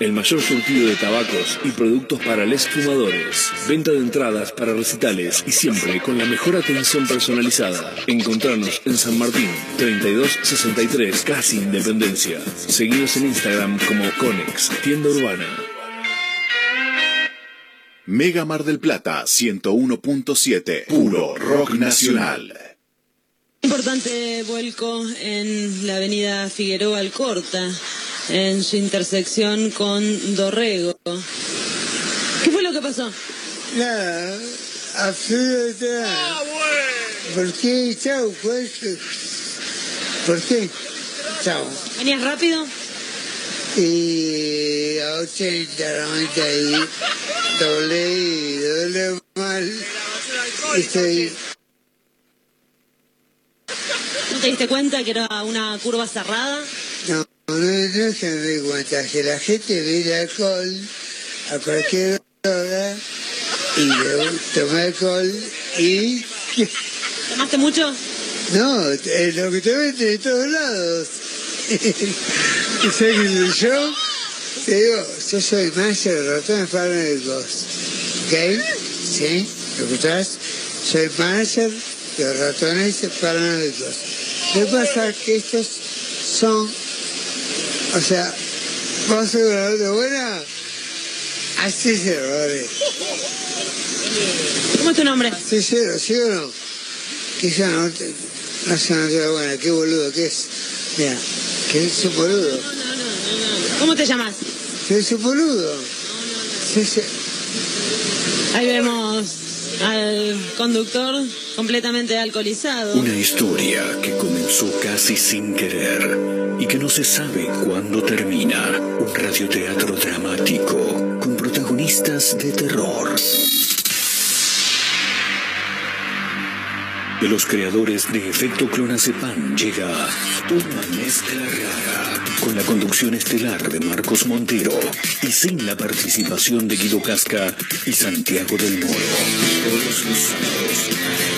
El mayor surtido de tabacos y productos para les fumadores. Venta de entradas para recitales y siempre con la mejor atención personalizada. Encontrarnos en San Martín, 3263, casi Independencia. Seguidos en Instagram como Conex, tienda urbana. Mega Mar del Plata 101.7, puro rock nacional. Importante vuelco en la avenida Figueroa Alcorta, en su intersección con Dorrego. ¿Qué fue lo que pasó? Nada, absolutamente nada. ¿Por qué? Chao, pues. ¿Por qué? Chao. ¿Venías rápido? Y a 80, 90 y doble y doble mal. Estoy ¿No te diste cuenta que era una curva cerrada? No, no se me di cuenta que la gente bebe alcohol a cualquier hora y luego toma alcohol y... ¿Tomaste mucho? No, es lo que te mete de todos lados. ¿Sabes yo? Te digo, yo soy maestro de ratones paranoicos. ¿Ok? ¿Sí? ¿Lo escuchás? Soy maestro de ratones paranoicos. Que pasa es que estos son, o sea, vamos a una nota buena, así se errores. ¿Cómo es tu nombre? Cero, ¿sí o no? Ya no, te- no es una nota buena, qué boludo que es. Mira, que es un boludo. ¿Cómo te llamas? Que es un boludo. Ahí vemos al conductor completamente alcoholizado. Una historia que comenzó casi sin querer y que no se sabe cuándo termina. Un radioteatro dramático con protagonistas de terror. De los creadores de Efecto Clonazepam llega una mezcla rara con la conducción estelar de Marcos Montero y sin la participación de Guido Casca y Santiago del Moro. Todos los sábados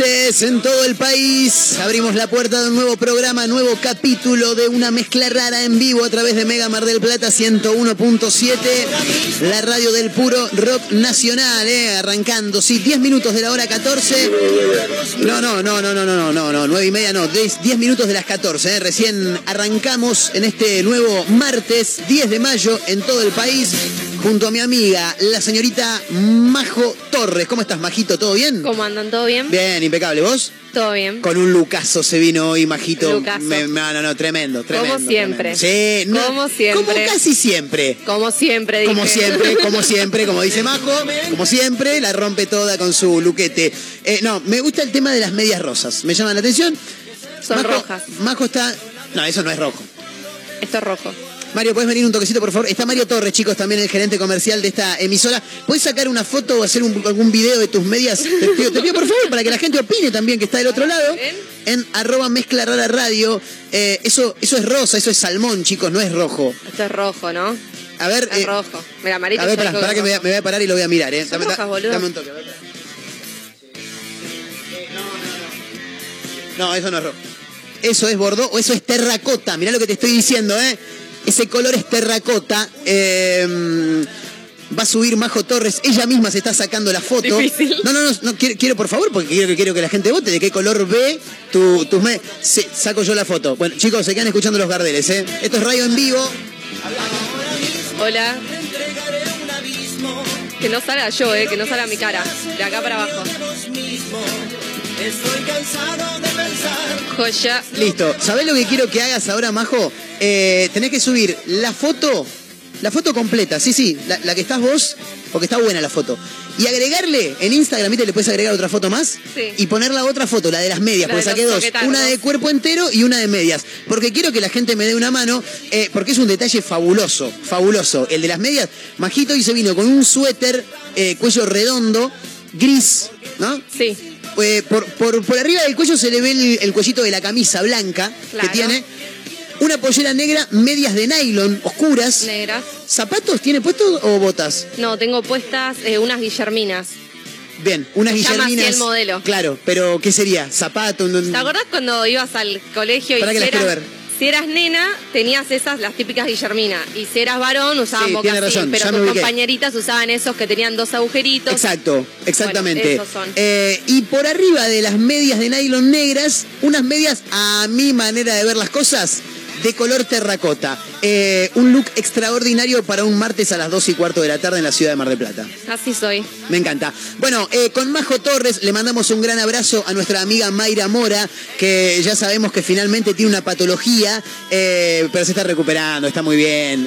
en todo el país. Abrimos la puerta de un nuevo programa, nuevo capítulo de una mezcla rara en vivo a través de Mega Mar del Plata 101.7, la radio del puro rock nacional, eh, arrancando, sí, 10 minutos de la hora 14. No, no, no, no, no, no, no, no, 9 y media, no, 10, minutos de las 14. Eh. Recién arrancamos en este nuevo martes 10 de mayo en todo el país junto a mi amiga, la señorita Majo Torres. ¿Cómo estás, Majito? ¿Todo bien? ¿Cómo andan? ¿Todo bien? Bien, impecable. ¿Vos? Todo bien. Con un lucaso se vino hoy, Majito. Lucaso. Me- no, no, no, tremendo, tremendo. Como siempre. tremendo. Sí, no- Como siempre. Como casi siempre. Como siempre, dije. Como siempre, como siempre, como dice Majo, como siempre, la rompe toda con su luquete. Eh, no, me gusta el tema de las medias rosas, me llaman la atención. Son Majo- rojas. Majo está. No, eso no es rojo. Esto es rojo. Mario, ¿puedes venir un toquecito, por favor? Está Mario Torres, chicos, también el gerente comercial de esta emisora. ¿Puedes sacar una foto o hacer un- algún video de tus medias? Te pido, te pido, por favor, para que la gente opine también, que está del otro lado. En arroba mezcla rara radio. Eh, eso, eso es rosa, eso es salmón, chicos, no es rojo. Esto es rojo, ¿no? A ver. Es eh, rojo. Mira, amarillo a ver, pará, pará que me, voy a- rojo. me voy a parar y lo voy a mirar, ¿eh? Son rojas, dame un toque. a ver. No, eso no es rojo. Eso es bordó o eso es terracota. Mirá lo que te estoy diciendo, ¿eh? Ese color es terracota. Eh, va a subir Majo Torres. Ella misma se está sacando la foto. Difícil. No, no, no, no, quiero, quiero, por favor, porque quiero, quiero que la gente vote de qué color ve tu, tus me. Sí, saco yo la foto. Bueno, chicos, se quedan escuchando los gardeles, ¿eh? Esto es radio en vivo. Hola. Que no salga yo, eh, que no salga mi cara. De acá para abajo. Estoy cansado de pensar. Joya. Listo. ¿Sabés lo que quiero que hagas ahora, Majo? Eh, tenés que subir la foto, la foto completa, sí, sí, la, la que estás vos, porque está buena la foto. Y agregarle en Instagram, ¿viste? Le puedes agregar otra foto más. Sí. Y poner la otra foto, la de las medias, La porque saqué dos. Una de cuerpo entero y una de medias. Porque quiero que la gente me dé una mano, eh, porque es un detalle fabuloso, fabuloso. El de las medias, Majito y se vino con un suéter, eh, cuello redondo, gris, ¿no? Sí. Eh, por, por, por arriba del cuello se le ve el, el cuellito de la camisa blanca Claro. que tiene. Una pollera negra, medias de nylon, oscuras. Negras. ¿Zapatos tiene puestos o botas? No, tengo puestas eh, unas guillerminas. Bien, unas Se llama así guillerminas. el modelo. Claro, pero ¿qué sería? ¿Zapato? Un- ¿Te acordás cuando ibas al colegio y Pará que las quiero ver. Si eras nena tenías esas, las típicas guillerminas? Y si eras varón usaban Sí, razón, pero tus compañeritas usaban esos que tenían dos agujeritos. Exacto, exactamente. Bueno, esos son. Eh, y por arriba de las medias de nylon negras, unas medias, a mi manera de ver las cosas, de color terracota. Eh, un look extraordinario para un martes a las 2 y cuarto de la tarde en la ciudad de Mar del Plata. Así soy. Me encanta. Bueno, eh, con Majo Torres le mandamos un gran abrazo a nuestra amiga Mayra Mora, que ya sabemos que finalmente tiene una patología, eh, pero se está recuperando, está muy bien.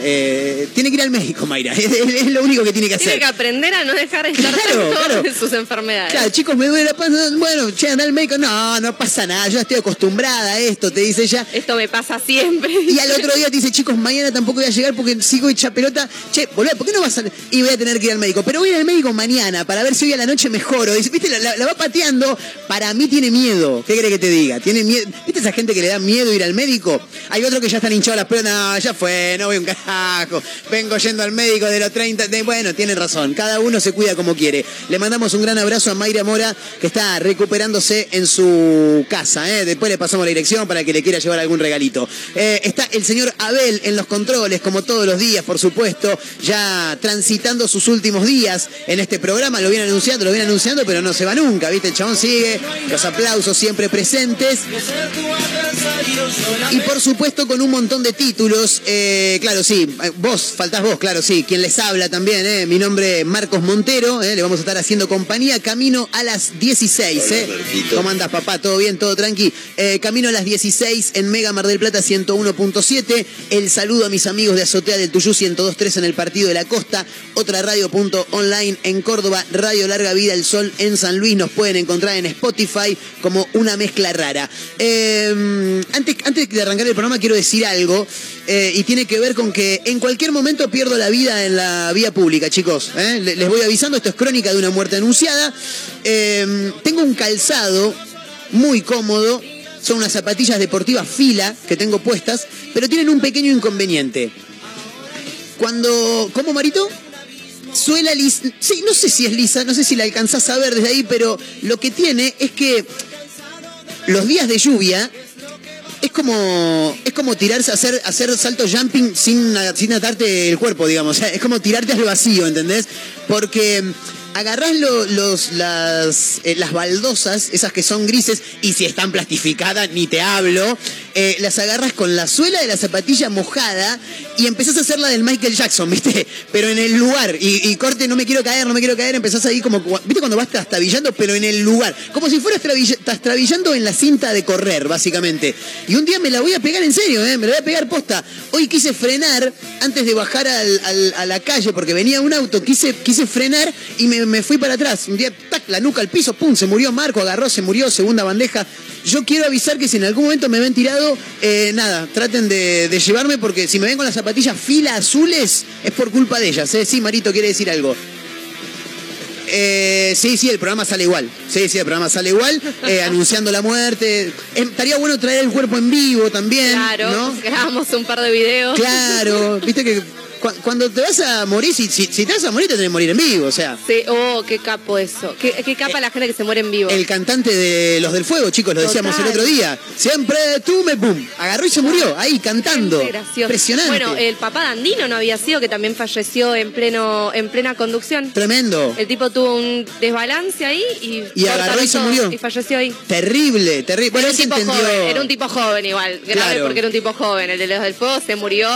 Tiene que ir al médico, Mayra. Es, lo único que tiene que hacer. Tiene que aprender a no dejar de estar Claro, claro. en sus enfermedades. Claro, chicos, me duele la panza. Bueno, che, anda al médico. No, no pasa nada. Yo estoy acostumbrada a esto, te dice ella. Esto me pasa siempre. Y al otro día te dice, chicos, mañana tampoco voy a llegar porque sigo hecha pelota. Che, boludo, ¿por qué no vas a...? Y voy a tener que ir al médico. Pero voy a ir al médico mañana para ver si hoy a la noche mejoro. Dice, viste, la, va pateando. Para mí tiene miedo. ¿Qué crees que te diga? Tiene miedo. ¿Viste esa gente que le da miedo ir al médico? Hay otro que ya están hinchados las pelotas. No, ya fue, no voy un carajo. Vengo yendo al médico de los 30. de- bueno, tienen razón. Cada uno se cuida como quiere. Le mandamos un gran abrazo a Mayra Mora, que está recuperándose en su casa. ¿eh? Después le pasamos la dirección para que le quiera llevar algún regalito. Eh, está el señor Abel en los controles, como todos los días, por supuesto, ya transitando sus últimos días en este programa. Lo viene anunciando, lo viene anunciando, pero no se va nunca, ¿viste? El chabón sigue, los aplausos siempre presentes. Y por supuesto con un montón de títulos, eh, claro, sí, eh, vos, faltás vos, claro, sí, quien les habla también, eh, mi nombre es Marcos Montero, eh, le vamos a estar haciendo compañía, camino a las 16, eh. ¿Cómo andás, papá? ¿Todo bien? ¿Todo tranqui? Eh, camino a las 16 en Mega Mar del Plata 101.7, el saludo a mis amigos de Azotea del Tuyú 102.3 en el Partido de la Costa, otra radio.online en Córdoba, Radio Larga Vida El Sol en San Luis, nos pueden encontrar en Spotify como una mezcla rara. Eh, antes, antes de arrancar el programa quiero decir algo eh, y tiene que ver con que en cualquier momento pierdo la vida en la vía pública, chicos. ¿eh? Le- Les voy avisando, esto es crónica de una muerte anunciada. Tengo un calzado muy cómodo, son unas zapatillas deportivas fila que tengo puestas, pero tienen un pequeño inconveniente. Cuando... ¿Cómo, Marito? Suela lisa. Sí, no sé si es lisa, no sé si la alcanzás a ver desde ahí, pero lo que tiene es que los días de lluvia es como es como tirarse hacer hacer salto jumping sin sin atarte el cuerpo digamos es como tirarte al vacío ¿entendés? porque agarrás lo- los las eh, las baldosas esas que son grises y si están plastificadas ni te hablo eh, las agarras con la suela de la zapatilla mojada y empezás a hacer la del Michael Jackson, ¿viste? Pero en el lugar. Y, corte, no me quiero caer, no me quiero caer. Empezás ahí como, ¿viste cuando vas trastabillando, pero en el lugar? Como si fueras trastabillando en la cinta de correr, básicamente. Y un día me la voy a pegar en serio, ¿eh? Me la voy a pegar posta. Hoy quise frenar antes de bajar al- a la calle porque venía un auto, quise, quise frenar y me, me fui para atrás. Un día, tac, la nuca al piso, pum, se murió Marco, agarró, se murió, segunda bandeja. Yo quiero avisar que si en algún momento me ven tirado, eh, nada, traten de, de llevarme porque si me ven con las zapatillas fila azules, es por culpa de ellas. ¿eh? Sí, Marito quiere decir algo. Eh, sí, sí, el programa sale igual. Sí, sí, el programa sale igual, eh, anunciando la muerte. Eh, estaría bueno traer el cuerpo en vivo también. Claro, ¿no? grabamos un par de videos. Claro, viste que cuando te vas a morir, si, si, si te vas a morir, te tenés que morir en vivo. O sea, Sí, oh, qué capo eso. Qué, qué capa la gente que se muere en vivo. el cantante de Los del Fuego, chicos, lo decíamos el otro día. Siempre tú me pum. Agarró y se murió, ahí cantando. Impresionante. Bueno, el papá de Andino no había sido que también falleció en pleno en plena conducción. Tremendo. El tipo tuvo un desbalance ahí y, Y agarró y se murió. Y falleció ahí. Terrible, terrible. Bueno, era, un tipo entendió joven, era un tipo joven igual. Grave Claro. porque era un tipo joven. El de los del fuego se murió.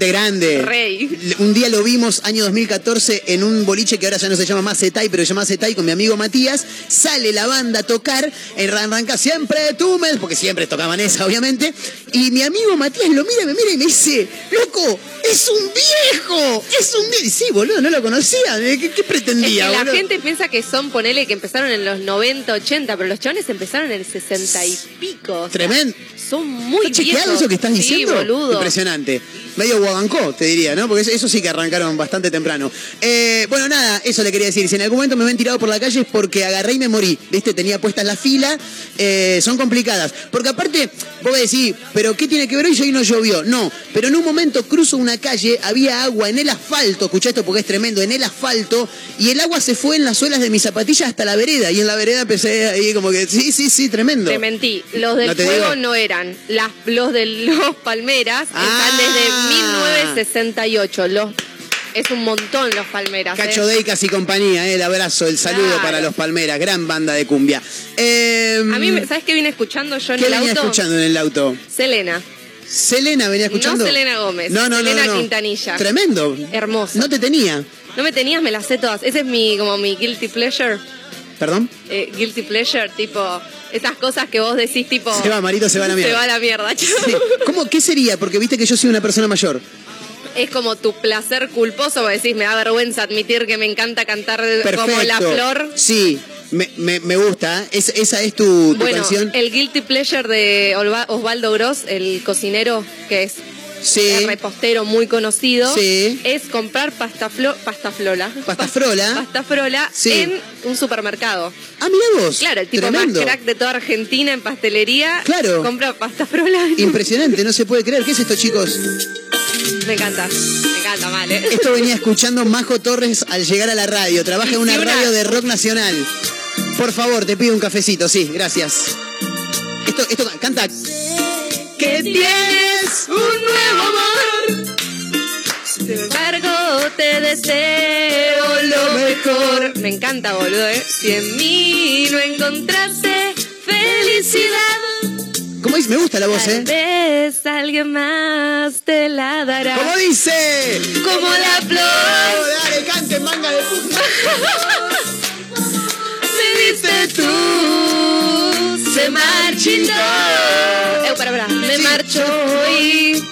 De grande. Rey. Un día lo vimos, año 2014, en un boliche que ahora ya no se llama más Zetai, pero se llama Zetai con mi amigo Matías. Sale la banda a tocar, en arranca siempre tú me... Porque siempre tocaban esa, obviamente. Y mi amigo Matías lo mira, me mira y me dice, loco, es un viejo, es un viejo. Sí, boludo, no lo conocía. ¿Qué, qué Es que pretendía, la boludo? gente piensa que son, ponele, que empezaron en los 90, 80, pero los chavales empezaron en el 60 y pico. o sea, Tremendo. Son muy ¿Está chequeado eso que estás Sí, diciendo? boludo. Impresionante. Medio guagancó, te diría, ¿no? Porque eso- sí que arrancaron bastante temprano. Eh, bueno, nada, eso le quería decir. Si en algún momento me ven tirado por la calle es porque agarré y me morí. ¿Viste? Tenía puestas la fila. eh, son complicadas. Porque aparte, vos decís, ¿pero qué tiene que ver hoy? Hoy no llovió. No, pero en un momento cruzo una calle, había agua en el asfalto. Escuchá esto porque es tremendo. En el asfalto. Y el agua se fue en las suelas de mis zapatillas hasta la vereda. Y en la vereda empecé ahí como que, sí, sí, sí, tremendo. Te mentí. Los del No fuego digo. no eran. Las, los de los palmeras Ah. están desde 1968. Los, es un montón los palmeras. ¿eh? Cacho Deicas y compañía, eh, el abrazo, el saludo Claro. para los Palmeras, gran banda de cumbia. Eh, A mí, ¿sabes qué vine escuchando yo en ¿Qué el venía auto? escuchando en el auto? Selena. Selena venía escuchando. No Selena Gómez, No, no, no, Selena no, no. Quintanilla. Tremendo. Hermosa. No te tenía. No me tenías, me las sé todas. Ese es mi, como mi guilty pleasure. Perdón. Eh, guilty pleasure, tipo, esas cosas que vos decís, tipo. Se va, Marito, se va a la mierda. Se va a la mierda, Sí. ¿Cómo, ¿Qué sería? Porque viste que yo soy una persona mayor. Es como tu placer culposo, decís, me da vergüenza admitir que me encanta cantar Perfecto. como la flor. Sí, me, me, me gusta. Es- esa es tu, tu Bueno, canción. el guilty pleasure de Osvaldo Gross, el cocinero, que es Sí. repostero muy conocido, Sí. es comprar pasta, flo- pasta flola. Pasta frola. Pasta frola Sí. en un supermercado. Ah, mira vos. Claro, el tipo Tremendo. más crack de toda Argentina en pastelería. Claro. Compra pasta frola. Impresionante, no se puede creer. ¿Qué es esto, chicos? Me encanta. Me encanta, mal, ¿eh? Esto venía escuchando Majo Torres al llegar a la radio. Trabaja en una una- radio de rock nacional. Por favor, te pido un cafecito, sí, gracias. Esto, esto canta. Que tienes un nuevo amor. Sin embargo, te deseo lo mejor. Me encanta, boludo, ¿eh? Si en mí no encontraste felicidad, ¿Cómo dice? Me gusta la voz, tal ¿eh? vez alguien más te la dará. ¿Cómo dice? Como la flor Dale, cante, manga de puta. me diste tú, se marchitó. Eh, para, para, me marcho hoy.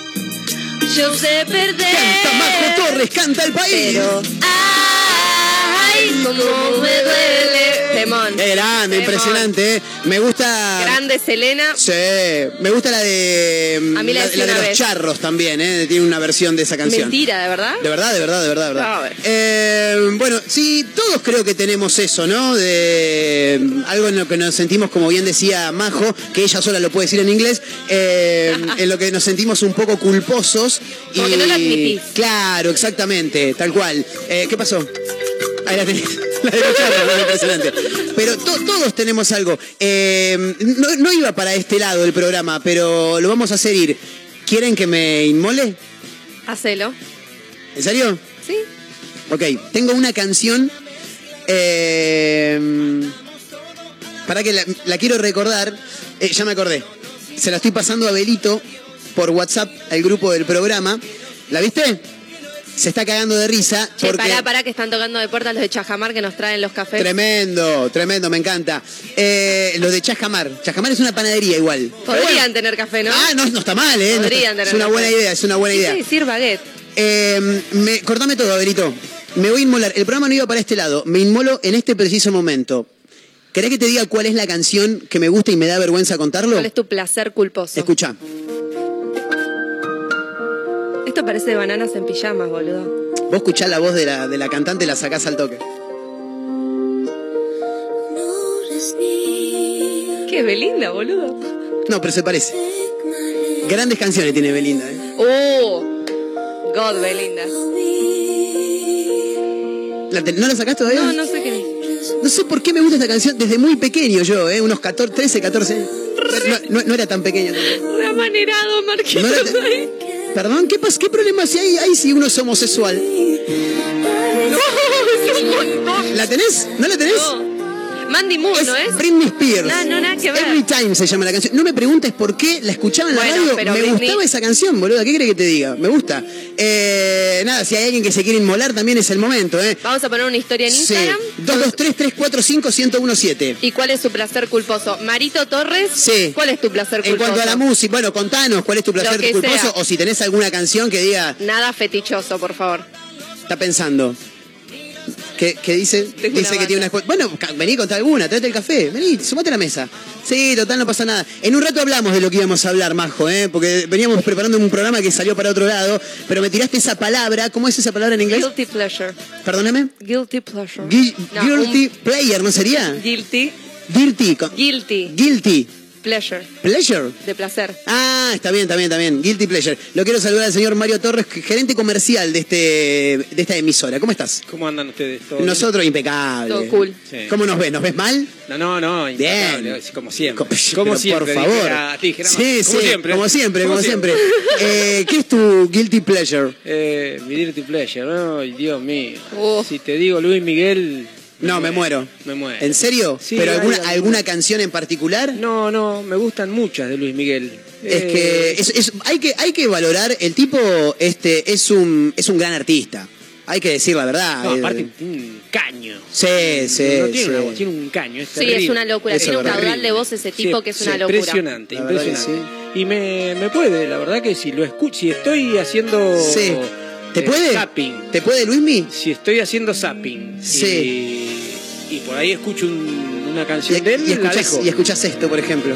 Yo sé perder. Canta Majo Torres, canta el país. Pero, ay, cómo me duele. Temón. Qué grande, Temón. impresionante, ¿eh? Me gusta. Grande Selena. Sí, me gusta la de. A mí la la, de los vez. charros también, ¿eh? Tiene una versión de esa canción. Mentira, ¿de verdad? De verdad, de verdad, de verdad, de verdad. A ver. Eh, bueno, sí, todos creo que tenemos eso, ¿no? De mm, algo en lo que nos sentimos, como bien decía Majo, que ella sola lo puede decir en inglés, eh, en lo que nos sentimos un poco culposos. Como y... que no lo admitís. Claro, exactamente, tal cual. ¿Qué pasó? Ahí la tenés. La impresionante. Pero to- todos tenemos algo. Eh, no, no iba para este lado del programa, pero lo vamos a hacer ir. ¿Quieren que me inmole? Hacelo. ¿En serio? ¿Sí? Ok, tengo una canción. Eh, para que la, la quiero recordar. Eh, ya me acordé. se la estoy pasando a Belito por WhatsApp al grupo del programa. ¿La viste? Se está cagando de risa. Che, porque... pará, pará, que están tocando de puertas los de Chajamar que nos traen los cafés. Tremendo, tremendo, me encanta. Eh, lo de Chascamar. Chascamar es una panadería igual. Podrían bueno. tener café, ¿no? Ah, no, no está mal, ¿eh? No está- Podrían tener es una café. buena idea, es una buena idea. Quise decir baguette. Eh, me, cortame todo, Abelito. Me voy a inmolar. El programa no iba para este lado. Me inmolo en este preciso momento. ¿Querés que te diga cuál es la canción que me gusta y me da vergüenza contarlo? ¿Cuál es tu placer culposo? Escucha. Esto parece de bananas en pijamas, boludo. Vos escuchás la voz de la, de la cantante y la sacás al toque. Qué Belinda, boludo. No, pero se parece. Grandes canciones tiene Belinda. ¿eh? Oh, God, Belinda. ¿La te- ¿No la sacás todavía? No, no sé qué. No sé por qué me gusta esta canción desde muy pequeño yo, ¿eh? Unos 14, 13, 14 años. No, no- no era tan pequeño. Amanerado, era- ahí. Perdón, ¿qué, pas- ¿qué problema si hay, hay si uno es homosexual? ¿La tenés? ¿No la tenés? No. Mandy Moore, ¿no es? Britney Spears. No, no, nada que ver. Every Time se llama la canción. No me preguntes por qué la escuchaba en la Bueno, radio. pero Me Britney- gustaba esa canción, boludo. ¿Qué crees que te diga? Me gusta. Eh, nada, si hay alguien que se quiere inmolar, también es el momento, ¿eh? Vamos a poner una historia en Sí. Instagram. 223-345-1017. ¿Y cuál es su placer culposo? Marito Torres. Sí. ¿Cuál es tu placer En culposo? cuanto a la música, bueno, contanos cuál es tu placer culposo sea. o si tenés alguna canción que diga, Nada fetichoso, por favor. está pensando. ¿Qué, qué dice? Dice que tiene una escuela. Bueno, vení, contá alguna, tráete el café, vení, sumate a la mesa. Sí, total, no pasa nada. En un rato hablamos de lo que íbamos a hablar, Majo, ¿eh? Porque veníamos preparando un programa que salió para otro lado, pero me tiraste esa palabra. ¿Cómo es esa palabra en inglés? Guilty pleasure. Perdóname. Guilty pleasure. Gui- No, guilty un- player, ¿no sería? Guilty. Guilty. con- Guilty. Guilty. Pleasure. Pleasure. De placer. Ah, está bien, está bien, está bien. Guilty Pleasure. Lo quiero saludar al señor Mario Torres, gerente comercial de, este, de esta emisora. ¿Cómo estás? ¿Cómo andan ustedes? ¿Todo bien? Nosotros impecable. Todo cool. Sí. ¿Cómo nos ves? ¿Nos ves mal? No, no, no, impecable, Bien. como siempre. Co- Como siempre. Por favor. dijera- dijera- sí, como sí. siempre. Como siempre, como siempre. Eh, ¿Qué es tu Guilty Pleasure? Eh, mi Dirty Pleasure, ay, Dios mío. Oh. Si te digo Luis Miguel. No, me muero. Me muero. ¿En serio? Sí, ¿Pero alguna, alguna. alguna canción en particular? No, no, me gustan muchas de Luis Miguel. Es Eh, que, es- es- hay que hay que valorar, el tipo este es un es un gran artista. Hay que decir la verdad. No, Eh, aparte, un caño. Sí, sí, no tiene, sí. una voz, tiene un caño. Es Sí, terrible. es una locura. Eso Tiene un caudal de voz ese tipo Sí, que es sí, una locura. Impresionante, La impresionante. Y me, me puede, la verdad que si lo escucho, si estoy haciendo Sí. ¿Te puede? zapping, ¿Te puede Luismi? si estoy haciendo zapping Sí. y, y por ahí escucho un- una Y, canción de él, y dejo. y escuchás esto, por ejemplo.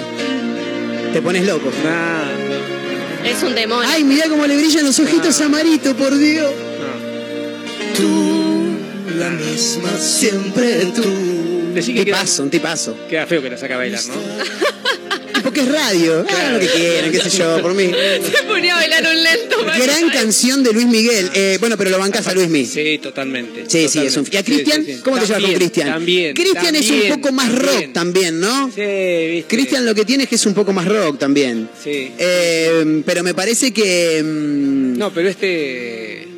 Te pones loco. Nah, Es un demonio. Ay, mirá cómo le brillan los ojitos Ah. a Marito, por Dios. no. Tú, la misma, siempre tú. Decí Un que queda, tipazo, un tipazo. queda feo que la saca a bailar, ¿no? Porque es radio. Hagan lo que quieran, qué sé yo, por mí. Se ponía a bailar un lento. Gran canción de Luis Miguel. Eh, bueno, pero lo bancas a Luismi. Sí, totalmente. Sí, sí, es un... ¿Y a Cristian? ¿Cómo te llevas con Cristian? También. Cristian es un poco más rock también. también, ¿no? Sí, viste. Cristian lo que tiene es que es un poco más rock también. Sí. Eh, pero me parece que... mm, No, pero este.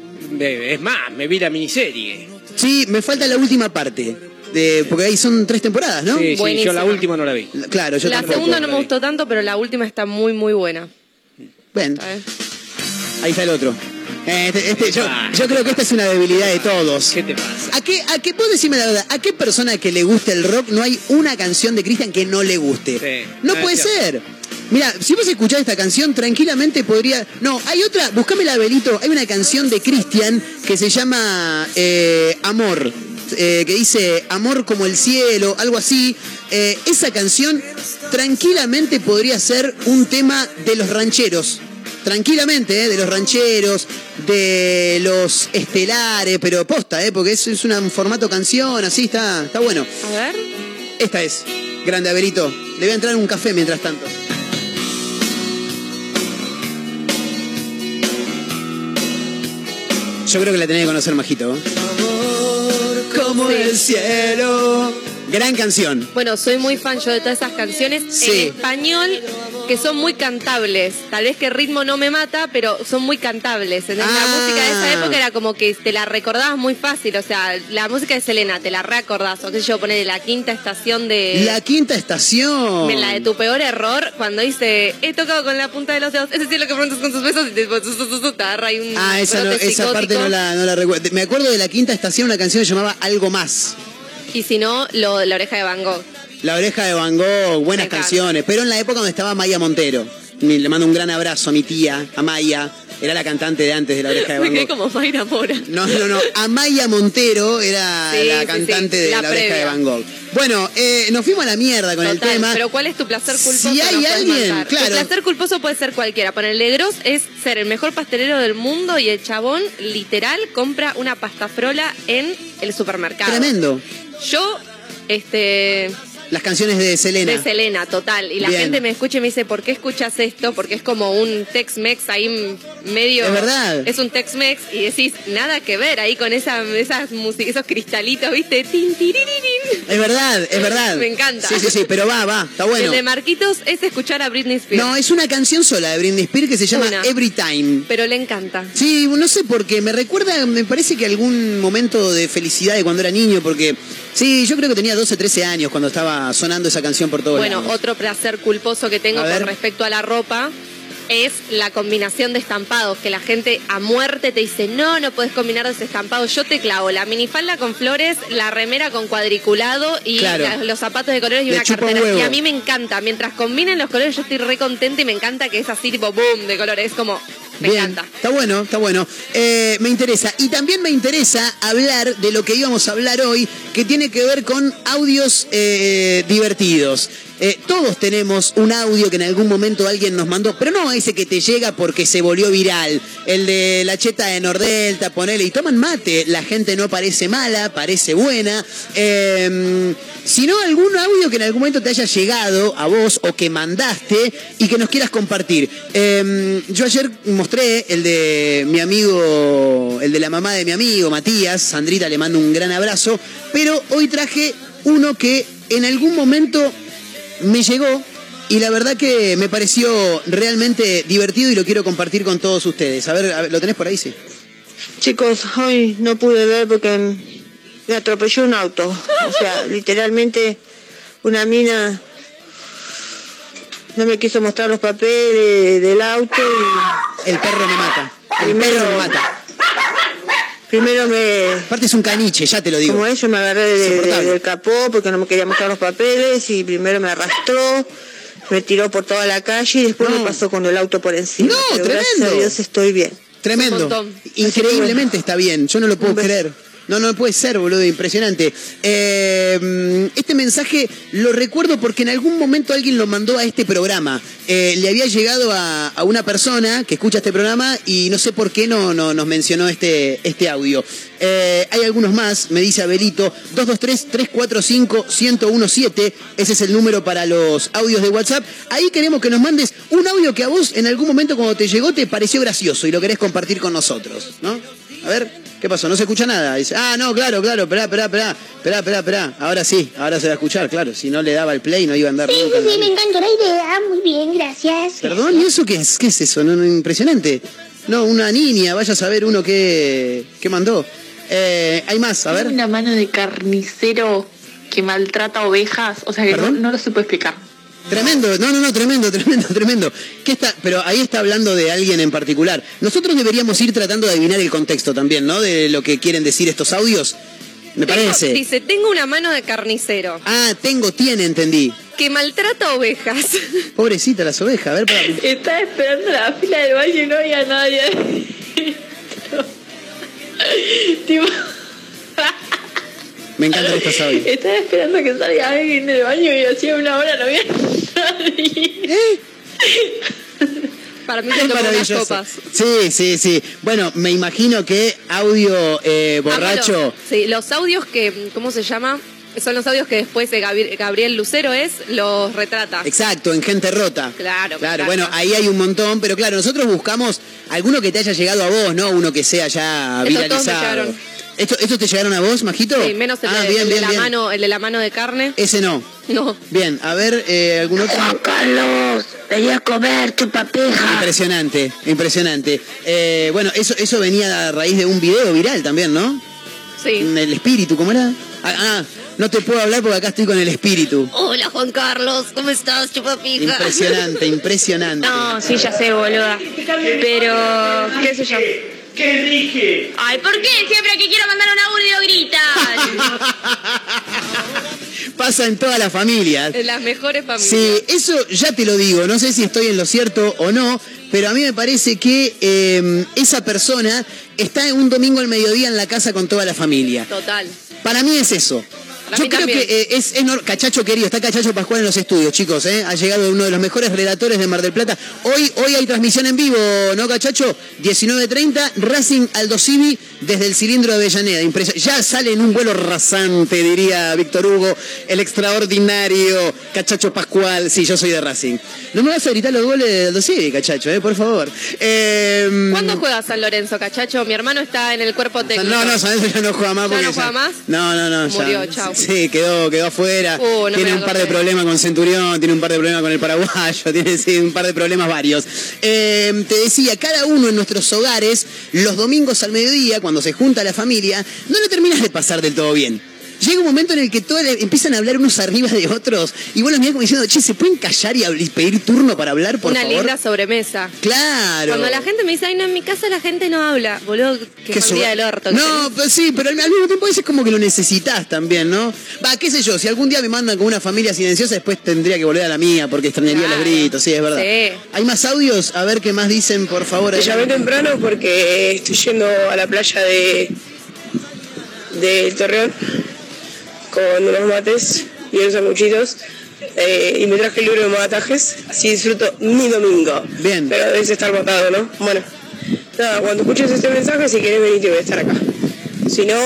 Es más, me vi la miniserie. Sí, me falta la última parte. De, porque ahí son tres temporadas, ¿no? Sí, sí, yo la última no la vi. La- Claro, yo La tampoco. segunda no me gustó tanto, pero la última está muy, muy buena. Ven, ahí está el otro. Este, este- yo, Ah. yo creo que esta es una debilidad de todos. ¿Qué te pasa? ¿A qué, a qué, vos decime la verdad, ¿a qué persona que le guste el rock no hay una canción de Cristian que no le guste? Sí, no puede cierto. ser. Mira, si vos escuchás esta canción, tranquilamente podría. No, hay otra, buscame la velito. Hay una canción de Cristian que se llama eh, Amor. Eh, que dice Amor como el cielo, algo así. Eh, esa canción tranquilamente podría ser un tema de los rancheros. Tranquilamente, eh, de los rancheros, de los estelares, pero posta, eh, porque es, es una- un formato canción, así está, está bueno. A ver. Esta es, grande Abelito. Le voy a entrar un café mientras tanto. Yo creo que la tenés que conocer, Majito. ¿eh? Como Sí. el cielo. Gran canción. Bueno, soy muy fan yo de todas esas canciones. Sí. En español, que son muy cantables. Tal vez que el ritmo no me mata, pero son muy cantables. ¿entendés? La Ah. música de esa época era como que te la recordabas muy fácil. O sea, la música de Selena te la reacordás. O qué sé yo, poner de la quinta estación de. La quinta estación. de la de tu peor error, cuando dice, he tocado con la punta de los dedos, es decir, lo que preguntas con tus besos y te, agarra un Ah, esa, no- esa parte no la, no la recuerdo. Me acuerdo de la quinta estación, una canción que se llamaba Algo Más. Y si no, lo, la oreja de Van Gogh. La oreja de Van Gogh, buenas Me canciones. Pero en la época donde estaba Maya Montero. Le mando un gran abrazo a mi tía, a Maya. Era la cantante de antes de la oreja de Me Van quedé Gogh. como Mayra Mora. No, no, no. Amaya Montero era Sí, la cantante sí, de la la, oreja de. Van Gogh. Bueno, eh, nos fuimos a la mierda con el tema. Pero ¿cuál es tu placer culposo? Si hay alguien, claro. Tu placer culposo puede ser cualquiera. Ponerle Gross es ser el mejor pastelero del mundo y el chabón literal compra una pasta frola en el supermercado. Tremendo. Yo, este, Las canciones de Selena. de Selena, total. Y la Bien. gente me escucha y me dice, ¿por qué escuchas esto? Porque es como un Tex-Mex ahí medio... Es verdad. Es un Tex-Mex y decís, nada que ver ahí con esa, esas esos cristalitos, ¿viste? Tin. Es verdad, es verdad. Me encanta. Sí, sí, sí, pero va, va, está bueno. El de Marquitos es escuchar a Britney Spears. No, es una canción sola de Britney Spears que se llama Una. Every Time. Pero le encanta. Sí, no sé por qué, me recuerda, me parece que algún momento de felicidad de cuando era niño, porque sí, yo creo que tenía 12, 13 años cuando estaba sonando esa canción por todos Bueno, lados. otro placer culposo que tengo con respecto a la ropa es la combinación de estampados, que la gente a muerte te dice, no, no puedes combinar ese estampado. Yo te clavo la minifalda con flores, la remera con cuadriculado y Claro. la- los zapatos de colores y Le una un cartera. Y a mí me encanta. Mientras combinen los colores, yo estoy re contenta y me encanta que es así, tipo boom, de colores. Es como, me Bien, encanta. Está bueno, está bueno. Eh, me interesa. Y también me interesa hablar de lo que íbamos a hablar hoy, que tiene que ver con audios eh, divertidos. Eh, todos tenemos un audio que en algún momento alguien nos mandó, pero no ese que te llega porque se volvió viral. El de la cheta de Nordelta, ponele y toman mate. La gente no parece mala, parece buena. Eh, sino algún audio que en algún momento te haya llegado a vos o que mandaste y que nos quieras compartir. Eh, yo ayer mostré el de mi amigo, el de la mamá de mi amigo, Matías, Sandrita le mando un gran abrazo, pero hoy traje uno que en algún momento me llegó y la verdad que me pareció realmente divertido y lo quiero compartir con todos ustedes. A ver, a ver, ¿lo tenés por ahí? Sí. Chicos, hoy no pude ver porque me atropelló un auto. O sea, literalmente una mina no me quiso mostrar los papeles del auto y El perro me mata. El Primero- perro me mata. Primero me... Aparte es un caniche, ya te lo digo. Como eso me agarré de- de- Insoportable. del capó porque no me quería mostrar los papeles y primero me arrastró, me tiró por toda la calle y después No. me pasó con el auto por encima. No, Pero Gracias tremendo. a Dios estoy bien. Tremendo. Increíblemente está bien. Yo no lo puedo creer. No, no puede ser, boludo, impresionante. Eh, este mensaje lo recuerdo porque en algún momento alguien lo mandó a este programa. Eh, le había llegado a, una persona que escucha este programa y no sé por qué no, no nos mencionó este, este audio. Eh, hay algunos más, me dice Abelito, 223-345-1017, ese es el número para los audios de WhatsApp. Ahí queremos que nos mandes un audio que a vos en algún momento cuando te llegó te pareció gracioso y lo querés compartir con nosotros, ¿no? A ver, ¿qué pasó? No se escucha nada. Dice, ah, no, claro, claro, esperá, esperá, esperá, esperá, esperá, esperá. Ahora sí, ahora se va a escuchar, claro. Si no le daba el play no iba a andar Sí, nunca. sí, sí, me encantó la idea. Muy bien, gracias. Perdón, ¿y eso qué es? ¿Qué es eso? No, no, impresionante. No, una niña, vaya a saber uno qué, qué mandó. Eh, hay más, a ver. Una mano de carnicero que maltrata ovejas, o sea que no, ¿Perdón? no lo se puede explicar. Tremendo, no, no, no, tremendo, tremendo, tremendo. ¿Qué está? Pero ahí está hablando de alguien en particular. Nosotros deberíamos ir tratando de adivinar el contexto también, ¿no? De lo que quieren decir estos audios. Me Tengo- parece. dice, tengo una mano de carnicero Ah, tengo, tiene, entendí. que maltrata ovejas. Pobrecita las ovejas, a ver, para... Estaba esperando la fila del baño y no había nadie. tipo, me encantan estos audios. estaba esperando que salga alguien del baño y hacía una hora no había nadie. Para mí tomó unas maravilloso. copas. Sí, sí, sí. Bueno, me imagino que audio eh, borracho. Ah, bueno, sí, los audios que, ¿cómo se llama? Son los audios que después de Gabriel, Lucero es, los retrata. Exacto, en gente rota. Claro, Claro, bueno, encanta. ahí hay un montón, pero claro, nosotros buscamos alguno que te haya llegado a vos, ¿no? Uno que sea ya Esos todos me viralizado. ¿Esto, ¿Estos te llegaron a vos, Majito? Sí, menos el, ah, de, bien, el de bien, la bien. mano, el de la mano de carne. Ese no. No. Bien, a ver, eh, ¿algún otro? Carlos, venía a comer chupapija. Impresionante, impresionante. Eh, bueno, eso, eso venía a raíz de un video viral también, ¿no? Sí. El espíritu, ¿cómo era? Ah, ah, no te puedo hablar porque acá estoy con el espíritu. Hola Juan Carlos, ¿cómo estás, chupapija? Impresionante, impresionante. No, sí, ya sé, boluda. Pero, qué sé yo. ¿Qué dije? Ay, ¿por qué siempre que quiero mandar un audio gritan? Pasa en todas las familias. En las mejores familias. Sí, eso ya te lo digo, no sé si estoy en lo cierto o no, pero a mí me parece que eh, esa persona está un domingo al mediodía en la casa con toda la familia. Total. Para mí es eso. Yo creo también. que eh, es, nor- Cachacho querido, está Cachacho Pascual en los estudios, chicos, ¿eh? Ha llegado uno de los mejores redactores de Mar del Plata. Hoy, hoy hay transmisión en vivo, ¿no, Cachacho? 19.30, Racing Aldo Civi desde el cilindro de Avellaneda. Ya sale en un vuelo rasante, diría Víctor Hugo, el extraordinario Cachacho Pascual. Sí, yo soy de Racing. No me vas a gritar los goles de Aldo Civi, Cachacho, ¿eh? Por favor. Eh, ¿Cuándo juega San Lorenzo, cachacho? Mi hermano está en el cuerpo técnico. no, no, San Lorenzo ya no juega más. ¿Ya no juega más? No, no, no. ya- Murió, chau. Sí, quedó, quedó afuera. Uh, no tiene un par de problemas con Centurión, tiene un par de problemas con el paraguayo, tiene sí, un par de problemas varios. Eh, te decía, cada uno en nuestros hogares, los domingos al mediodía, cuando se junta la familia, no lo terminas de pasar del todo bien. Llega un momento en el que todos empiezan a hablar unos arriba de otros y vos los mirás como diciendo, che, ¿se pueden callar y pedir turno para hablar, por Una favor? linda sobremesa. Claro. Cuando la gente me dice, ay, no, en mi casa la gente no habla. Boludo, que día del orto. No, pues sí, pero al, al mismo tiempo es como que lo necesitas también, ¿no? Va, qué sé yo, si algún día me mandan con una familia silenciosa, después tendría que volver a la mía porque extrañaría Claro. los gritos, sí, es verdad. Sí. ¿Hay más audios? A ver qué más dicen, por favor. Te llamé temprano porque estoy yendo a la playa de del Torreón con unos mates y unos sanguchitos eh, y me traje el libro de matajes, así disfruto mi domingo. Bien. Pero debes estar matado, ¿no? Bueno, nada, cuando escuches este mensaje, si querés venir, te voy a estar acá. Si no,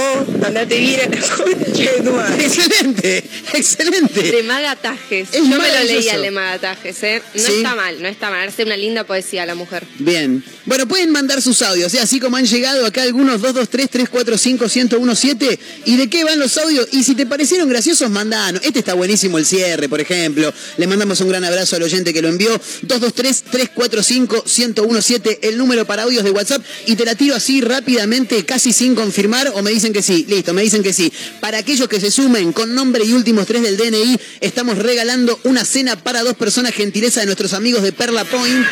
andate bien a la concha de tu madre. Excelente, excelente. De magatajes. Es Yo me lo leía el de magatajes, ¿eh? No Sí. está mal, no está mal. Hace una linda poesía la mujer. Bien. Bueno, pueden mandar sus audios, ¿eh? así como han llegado acá algunos 223-345-1017. ¿Y de qué van los audios? Y si te parecieron graciosos, mandanos. Este está buenísimo, el cierre, por ejemplo. Le mandamos un gran abrazo al oyente que lo envió. 223-345-1017, el número para audios de WhatsApp. Y te la tiro así rápidamente, casi sin confirmar, o me dicen que sí. Listo, me dicen que sí. Para aquellos que se sumen con nombre y últimos tres del DNI, estamos regalando una cena para dos personas, gentileza de nuestros amigos de Perla Point.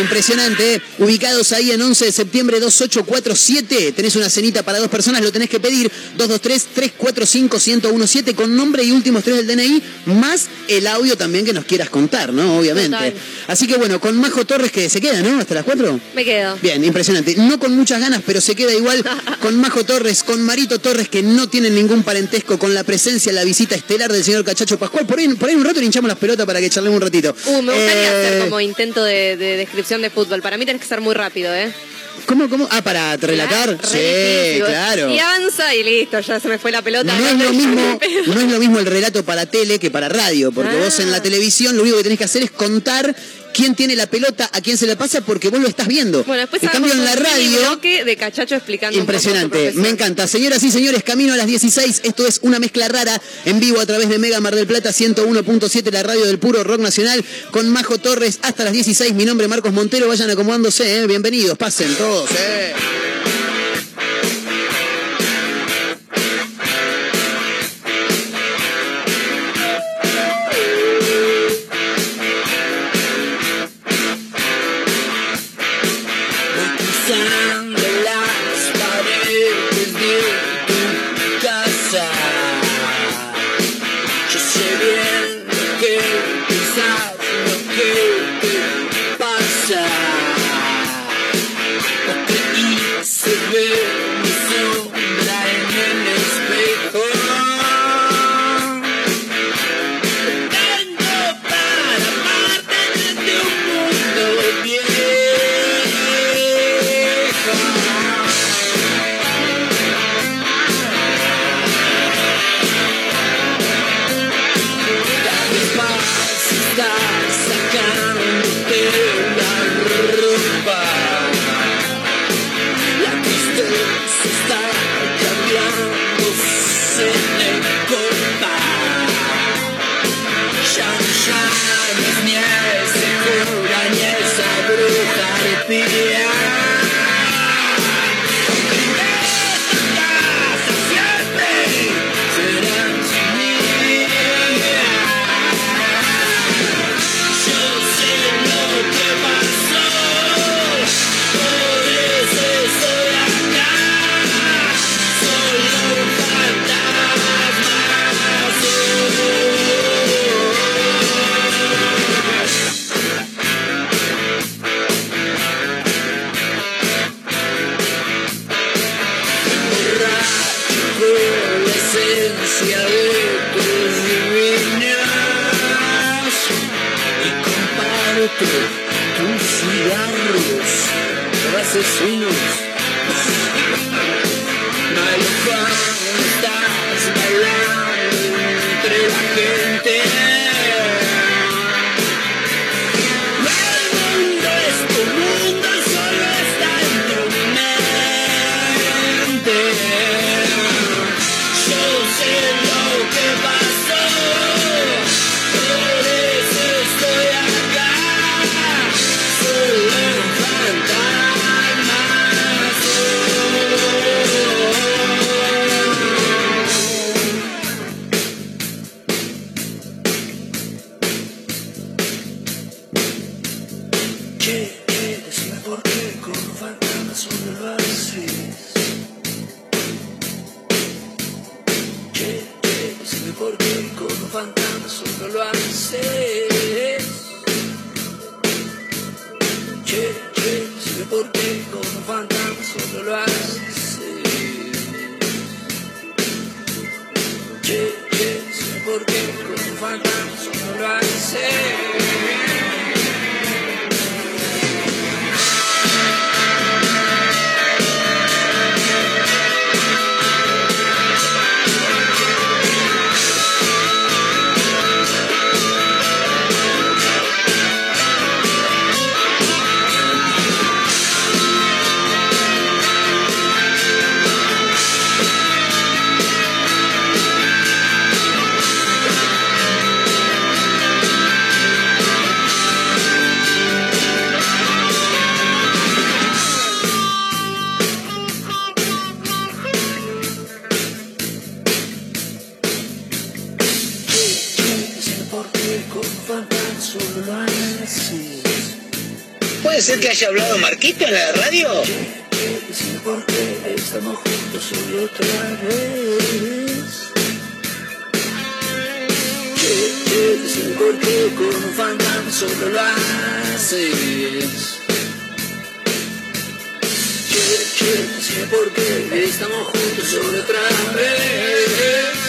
Impresionante, ¿eh? ubicados ahí en 11 de septiembre 2847. Tenés una cenita para dos personas, lo tenés que pedir 223-345-1017 con nombre y últimos tres del DNI, más el audio también que nos quieras contar, ¿no? Obviamente. Total. Así que bueno, con Majo Torres que se queda, ¿no? Hasta las 4. Me quedo. Bien, impresionante. No con muchas ganas, pero se queda igual con Majo Torres, con Marito Torres, que no tienen ningún parentesco con la presencia, la visita estelar del señor Cachacho Pascual. Por ahí, por ahí un rato le hinchamos las pelotas para que charlemos un ratito. Uh, me gustaría Eh, hacer como intento de, de descripción de fútbol. Para mí tenés que ser muy rápido, ¿eh? ¿Cómo, cómo? Ah, para relatar. Re sí, difícil. claro. Y avanza y listo, ya se me fue la pelota. No es, lo mismo, no es lo mismo el relato para tele que para radio, porque Ah. vos en la televisión lo único que tenés que hacer es contar quién tiene la pelota, a quién se la pasa, porque vos lo estás viendo. Bueno, después en cambio en la radio... bloque de cachacho explicando Impresionante, me encanta. Señoras y señores, camino a las 16. Esto es una mezcla rara en vivo a través de Mega Mar del Plata 101.7, la radio del puro rock nacional, con Majo Torres hasta las 16. Mi nombre es Marcos Montero. Vayan acomodándose, ¿eh? bienvenidos, pasen todos. ¿eh? hablado Marquito en la radio? que ¿Por qué estamos juntos hoy otra vez? ¿Qué decir por qué con un fantasma solo lo haces? ¿Qué decir por qué estamos juntos hoy otra vez?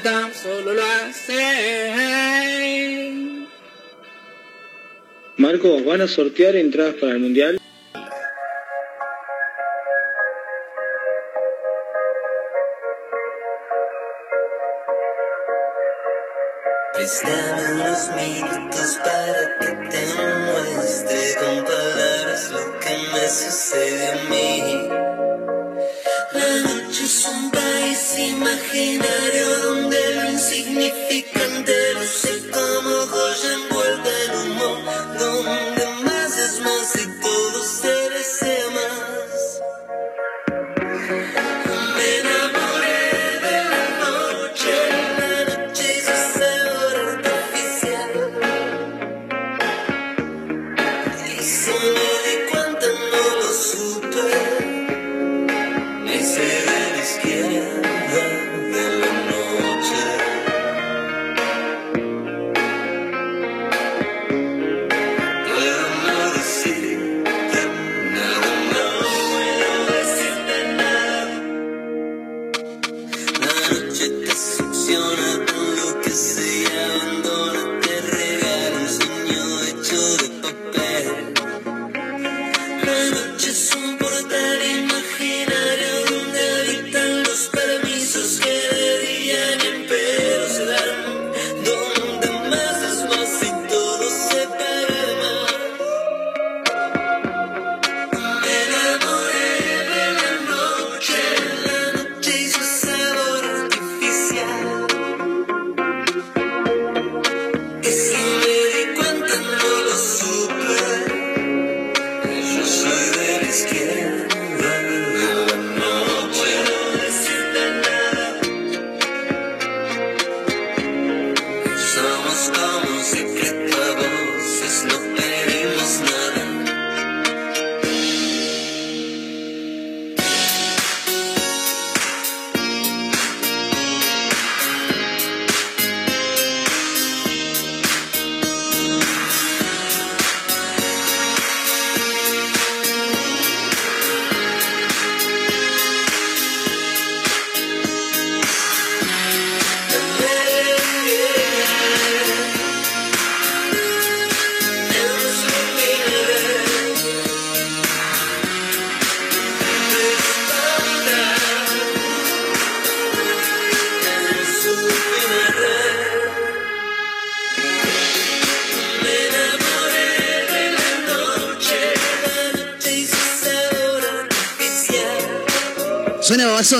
preguntan, solo lo hacen. Marco, ¿van a sortear entradas para el Mundial? Préstame unos minutos para que te muestre con palabras lo que me sucede a mí. La noche es un país imaginario y prende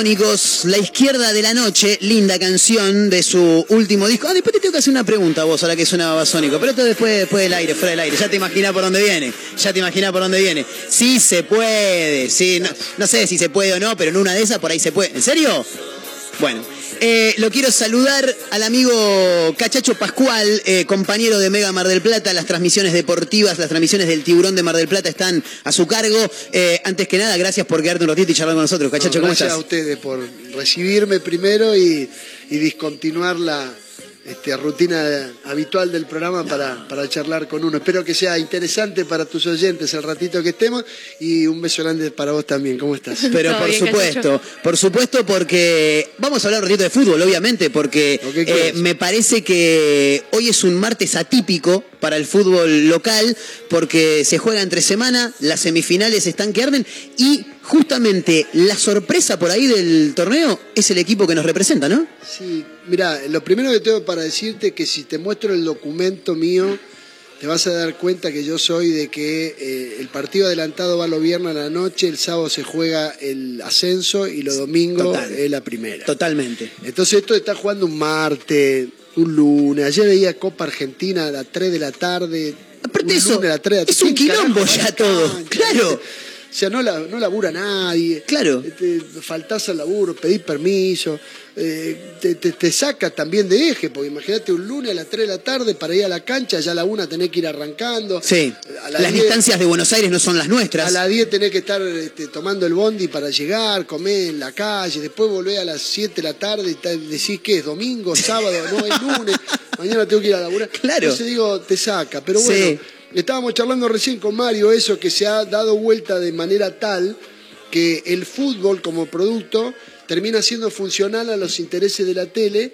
La Izquierda de la Noche, linda canción de su último disco. Ah, después te tengo que hacer una pregunta a vos, ahora que suena Babasónico, pero esto después, después del aire, fuera del aire. Ya te imaginás por dónde viene, ya te imaginás por dónde viene. Sí se puede, sí, no, no sé si se puede o no, pero en una de esas por ahí se puede. ¿En serio? Bueno, eh, lo quiero saludar al amigo Cachacho Pascual, eh, compañero de Mega Mar del Plata. Las transmisiones deportivas, las transmisiones del Tiburón de Mar del Plata están a su cargo. Eh, antes que nada, gracias por quedarte un ratito y charlar con nosotros. Cachacho, No, ¿cómo gracias estás? a ustedes por recibirme primero y, y discontinuar la este, rutina habitual del programa para, para charlar con uno. Espero que sea interesante para tus oyentes el ratito que estemos y un beso grande para vos también. ¿Cómo estás? Pero por supuesto, por supuesto porque vamos a hablar un ratito de fútbol, obviamente, porque que eh, me parece que hoy es un martes atípico para el fútbol local, porque se juega entre semana, las semifinales están que arden y justamente la sorpresa por ahí del torneo es el equipo que nos representa, ¿no? Sí, mira, lo primero que tengo para decirte que si te muestro el documento mío, te vas a dar cuenta que yo soy de que eh, el partido adelantado va los viernes a la noche, el sábado se juega el ascenso y los domingos Total. es la primera. Totalmente. Entonces esto está jugando un martes, un lunes. Ayer veía Copa Argentina a las 3 de la tarde. Aparte un eso, lunes a las 3 de la es un ¿Quién carajo quilombo ya todo, cancha? claro. O sea, no, la, no labura nadie. Claro. Este, faltás al laburo, pedís permiso. eh, te, te- te saca también de eje, porque imagínate un lunes a las 3 de la tarde para ir a la cancha, ya a la una tenés que ir arrancando. Sí, A las las 10 distancias de Buenos Aires no son las A nuestras. las 10 tenés que estar este, tomando el bondi para llegar, comer en la calle, después volvés a las 7 de la tarde y decís que es domingo, sábado, no es lunes, mañana tengo que ir a laburar. Claro. Entonces digo, te saca. Pero Sí. Estábamos charlando recién con Mario eso que se ha dado vuelta de manera tal que el fútbol como producto termina siendo funcional a los intereses de la tele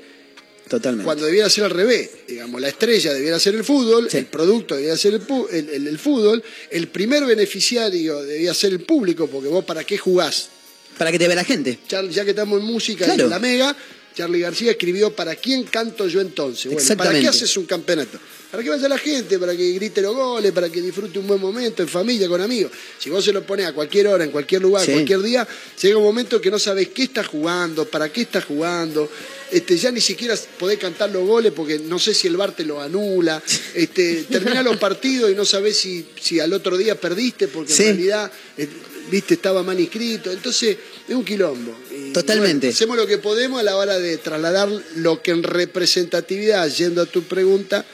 Totalmente. cuando debiera ser al revés. Digamos, la estrella debiera ser el fútbol, el producto debiera ser el, pu- el- el- el fútbol, el primer beneficiario debía ser el público, porque vos para qué jugás. Para que te vea la gente. Ya que estamos en música y Claro. en la mega, Charlie García escribió ¿Para quién canto yo entonces? Bueno, ¿para qué haces un campeonato? Para que vaya la gente, para que grite los goles, para que disfrute un buen momento en familia, con amigos. Si vos se lo pones a cualquier hora, en cualquier lugar, Sí. cualquier día, llega un momento que no sabés qué estás jugando, para qué estás jugando. Este, ya ni siquiera podés cantar los goles porque no sé si el bar te lo anula. Este, terminás los partidos y no sabés si, si al otro día perdiste porque Sí. en realidad eh, viste estaba mal inscrito. Entonces, es un quilombo. Y, Totalmente. bueno, hacemos lo que podemos a la hora de trasladar lo que en representatividad, yendo a tu pregunta,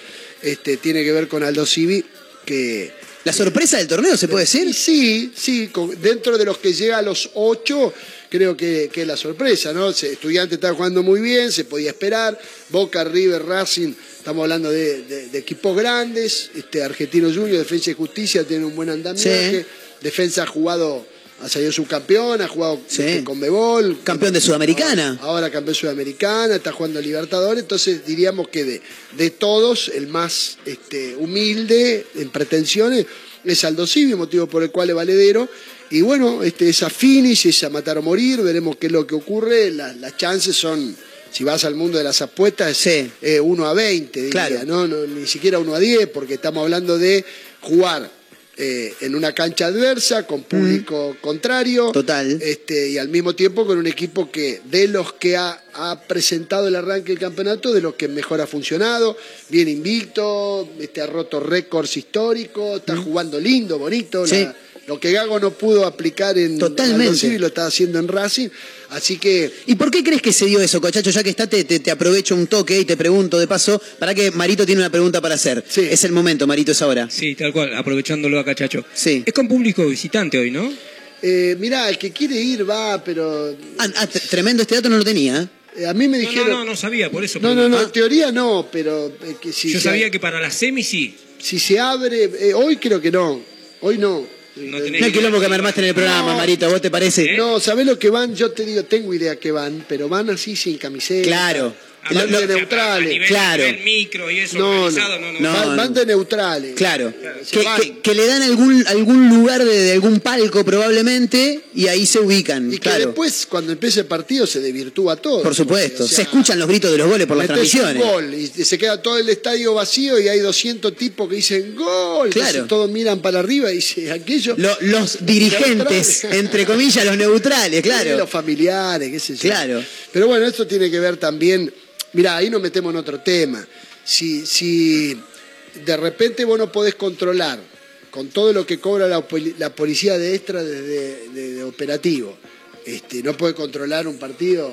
este, tiene que ver con Aldo Civi, que... ¿La sorpresa del torneo se puede decir? Sí, sí, con- dentro de los que llega a los ocho, creo que, que es la sorpresa, ¿no? Se- Estudiante está jugando muy bien, se podía esperar, Boca, River, Racing, estamos hablando de, de- de equipos grandes, este Argentino Junior, Defensa y Justicia tiene un buen andamiaje, Sí. Defensa ha jugado, ha salido subcampeón, ha jugado este, con Bebol. Campeón de Sudamericana. Ahora campeón sudamericana, está jugando Libertadores, entonces diríamos que de, de todos, el más este, humilde en pretensiones es Aldo Civi, motivo por el cual es valedero. Y bueno, este, esa finish, esa matar o morir, veremos qué es lo que ocurre. La- las chances son, si vas al mundo de las apuestas, es eh, 1 a 20, diría, Claro. ¿no? No, ni siquiera 1 a 10, porque estamos hablando de jugar eh, en una cancha adversa, con público contrario. Total. Este, y al mismo tiempo con un equipo que, de los que ha, ha presentado el arranque del campeonato, de los que mejor ha funcionado, bien invicto, este, ha roto récords históricos, está jugando lindo, bonito. Sí. la- lo que Gago no pudo aplicar en Totalmente. Lo está haciendo en Racing. Así que ¿Y por qué crees que se dio eso, Cochacho? Ya que está, te, te- te aprovecho un toque y te pregunto de paso, para que Marito tiene una pregunta para hacer. Es el momento, Marito, es ahora. Sí, tal cual, aprovechándolo acá, Chacho. Sí. Es con público visitante hoy, ¿no? Eh, mirá, el que quiere ir va, pero. Ah, ah, tremendo, este dato no lo tenía. Eh, a mí me No, dijeron. no, no, no sabía, por eso. No, no, no, pregunto. en teoría no, pero eh, que si Yo se- sabía que para la semi sí. Si se abre, eh, hoy creo que no, hoy no. No No hay quilombo que me armaste en el programa, Marito, ¿vos te parece? No, ¿sabés lo que van? Yo te digo, tengo idea que van, pero van así sin camiseta. Claro. Van Lo- de lo- neutrales. a nivel- Claro. a nivel micro y eso No, no, no. No, van, no. van de neutrales. Claro, que, van. que- que le dan algún, algún lugar de, de algún palco probablemente y ahí se ubican, Y que después, cuando empiece el partido, se desvirtúa todo. por supuesto, O sea, se escuchan los gritos de los goles por las un transmisiones. gol y se queda todo el estadio vacío y hay 200 tipos que dicen gol. Claro. Entonces todos miran para arriba y dicen aquello. Lo- los dirigentes, Neutrales. entre comillas, los neutrales, claro. Los familiares, qué sé yo. Claro. Pero bueno, esto tiene que ver también. Mirá, ahí nos metemos en otro tema. Si, si de repente vos no podés controlar con todo lo que cobra la, poli- la policía de extra desde de, de operativo, este, no puede controlar un partido.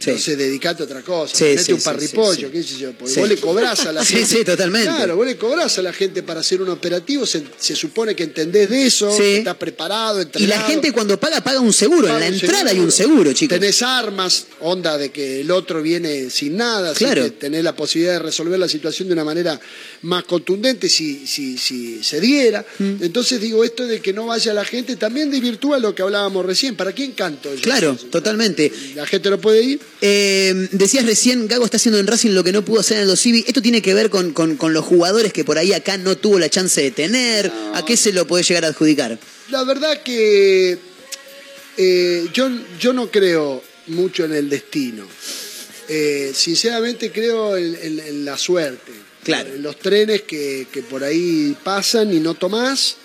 Sí. No sé, dedicate a otra cosa. Sí, sí, un sí, parripollo, sí, qué sé yo. Porque Sí. vos le cobrás a la Sí, gente. sí, totalmente. Claro, vos le cobrás a la gente para hacer un operativo. Se, se supone que entendés de eso, Sí. que estás preparado, Y entrenado. la gente cuando paga, paga un seguro. Paga en la entrada hay un seguro, chicos. Tenés armas, onda de que el otro viene sin nada, así Claro. que tenés la posibilidad de resolver la situación de una manera más contundente si, si, si se diera. Mm. Entonces digo, esto de que no vaya la gente también desvirtúa lo que hablábamos recién. ¿Para quién canto yo? Claro, totalmente. La gente no puede ir. Eh, decías recién, Gago está haciendo en Racing lo que no pudo hacer en el Civi. Esto tiene que ver con, con- con los jugadores que por ahí acá no tuvo la chance de tener. ¿A qué se lo puede llegar a adjudicar? La verdad que eh, yo, yo no creo mucho en el destino. Eh, sinceramente creo en, en- en la suerte. Claro. En los trenes que, que por ahí pasan y no tomás.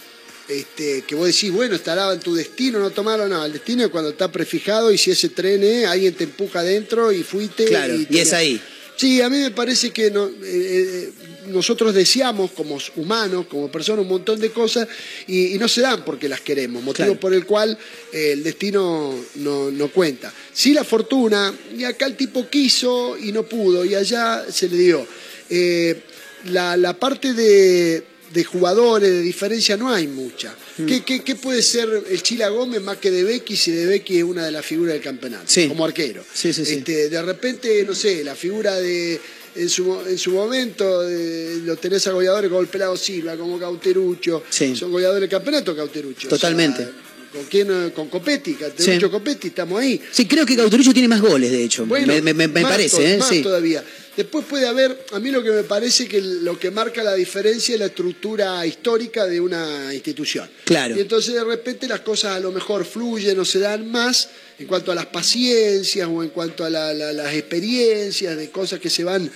Este, que vos decís, bueno, estará en tu destino, no tomaron nada. El destino es cuando está prefijado y si ese tren es, alguien te empuja adentro y fuiste. Claro, y te- es ahí. Sí, a mí me parece que no- eh, eh, nosotros deseamos como humanos, como personas, un montón de cosas y, y no se dan porque las queremos, motivo Claro. por el cual eh, el destino no, no cuenta. Sí la fortuna, y acá el tipo quiso y no pudo, y allá se le dio. Eh, la, la parte de, de jugadores, de diferencia, no hay mucha. Mm. ¿Qué, qué, qué puede ser el Chila Gómez más que de Becky si de Becky es una de las figuras del campeonato? Sí. Como arquero. Sí, sí, sí. Este, de repente, no sé, la figura de. En su, en su momento eh, lo tenés a goleadores como el Pelado Silva, como Cauterucho. Sí. Son goleadores del campeonato, Cauterucho. Totalmente. O sea, ¿Con quién? Con Copetti, Cauterucho. Copetti, estamos ahí. Sí, creo que Cauterucho tiene más goles, de hecho. Bueno, me me- me- me más parece, ¿eh? más todavía. Después puede haber, a mí lo que me parece que lo que marca la diferencia es la estructura histórica de una institución. Claro. Y entonces de repente las cosas a lo mejor fluyen o se dan más en cuanto a las paciencias o en cuanto a la- la- las experiencias de cosas que se van.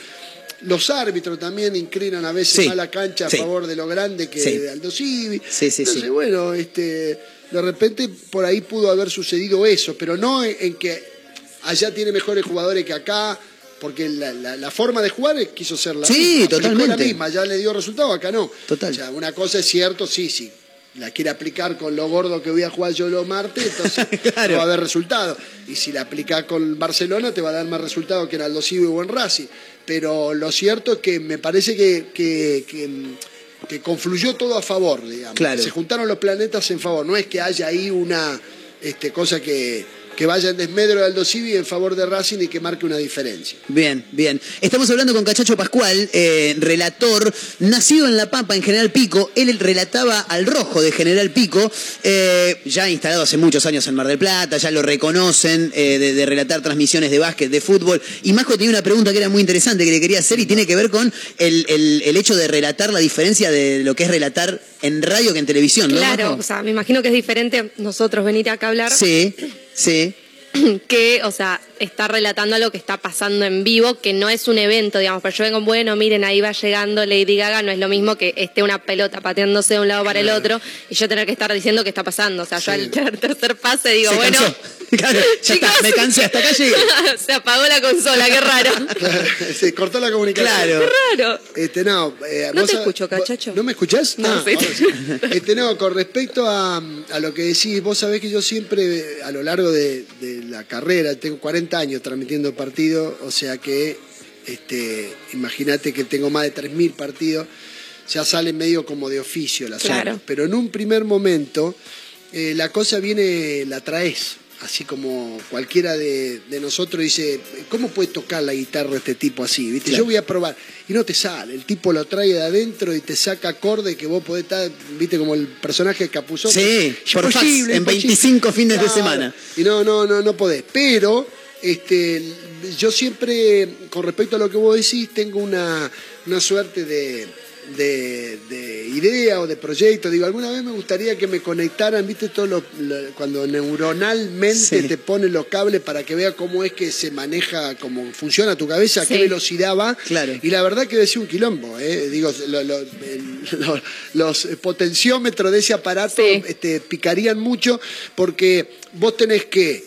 Los árbitros también inclinan a veces Sí. más la cancha a Sí. favor de lo grande que Sí. de Aldo Civi. Sí, sí, Entonces, bueno, este, de repente por ahí pudo haber sucedido eso, pero no en, en que allá tiene mejores jugadores que acá, porque la, la- la forma de jugar quiso ser la Sí, misma. totalmente. la misma, ya le dio resultado, acá no. Total. O sea, una cosa es cierto, sí, sí. La quiere aplicar con lo gordo que voy a jugar yo los martes, entonces Claro. no va a haber resultado. Y si la aplicás con Barcelona, te va a dar más resultado que en Aldo Civi o en Racing. Pero lo cierto es que me parece que, que- que, que confluyó todo a favor, digamos. Claro. Se juntaron los planetas en favor. No es que haya ahí una este, cosa que, que vaya en desmedro de Aldo Civi en favor de Racing y que marque una diferencia. Bien, bien. Estamos hablando con Cachacho Pascual, eh, relator, nacido en La Pampa, en General Pico. Él relataba al rojo de General Pico, eh, ya instalado hace muchos años en Mar del Plata, ya lo reconocen eh, de, de relatar transmisiones de básquet, de fútbol. Y Majo tenía una pregunta que era muy interesante que le quería hacer y tiene que ver con el, el- el hecho de relatar, la diferencia de lo que es relatar en radio que en televisión, ¿no? Claro, Majo? o sea, me imagino que es diferente nosotros venir acá a hablar Sí, sí. que, o sea, estar relatando algo que está pasando en vivo, que no es un evento, digamos, pero yo vengo, bueno, miren, ahí va llegando Lady Gaga, no es lo mismo que esté una pelota pateándose de un lado para el otro y yo tener que estar diciendo qué está pasando. O sea, yo al ter- tercer pase digo, Se bueno, cansó. Claro, ya está, me cansé, hasta acá llegué. se apagó la consola, qué raro. Se cortó la comunicación. Claro. Qué raro. Este, no, eh, No te sab- escucho, cachacho. ¿No me escuchás? No, Ah, sí. Este, no, con respecto a, a lo que decís, vos sabés que yo siempre, a lo largo de, de la carrera, tengo 40 años transmitiendo partidos, o sea que, este, imagínate que tengo más de 3.000 partidos, ya sale medio como de oficio la Claro. zona. Pero en un primer momento, eh, la cosa viene, la traes. Así como cualquiera de, de nosotros dice, ¿cómo puede tocar la guitarra este tipo así? ¿Viste? Claro. Yo voy a probar. Y no te sale. El tipo lo trae de adentro y te saca acorde que vos podés estar, viste, como el personaje de Capuzón. Sí, por fax, en 25 fines de semana. Y no, no, no, no podés. Pero este, yo siempre, con respecto a lo que vos decís, tengo una, una suerte de, de, de idea o de proyecto. Digo, alguna vez me gustaría que me conectaran, viste, todo lo, lo- cuando neuronalmente Sí. te ponen los cables para que vea cómo es que se maneja, cómo funciona tu cabeza, a qué Sí. velocidad va. Claro. Y la verdad que ser un quilombo, ¿eh? Digo, lo- los potenciómetros de ese aparato este, picarían mucho porque vos tenés que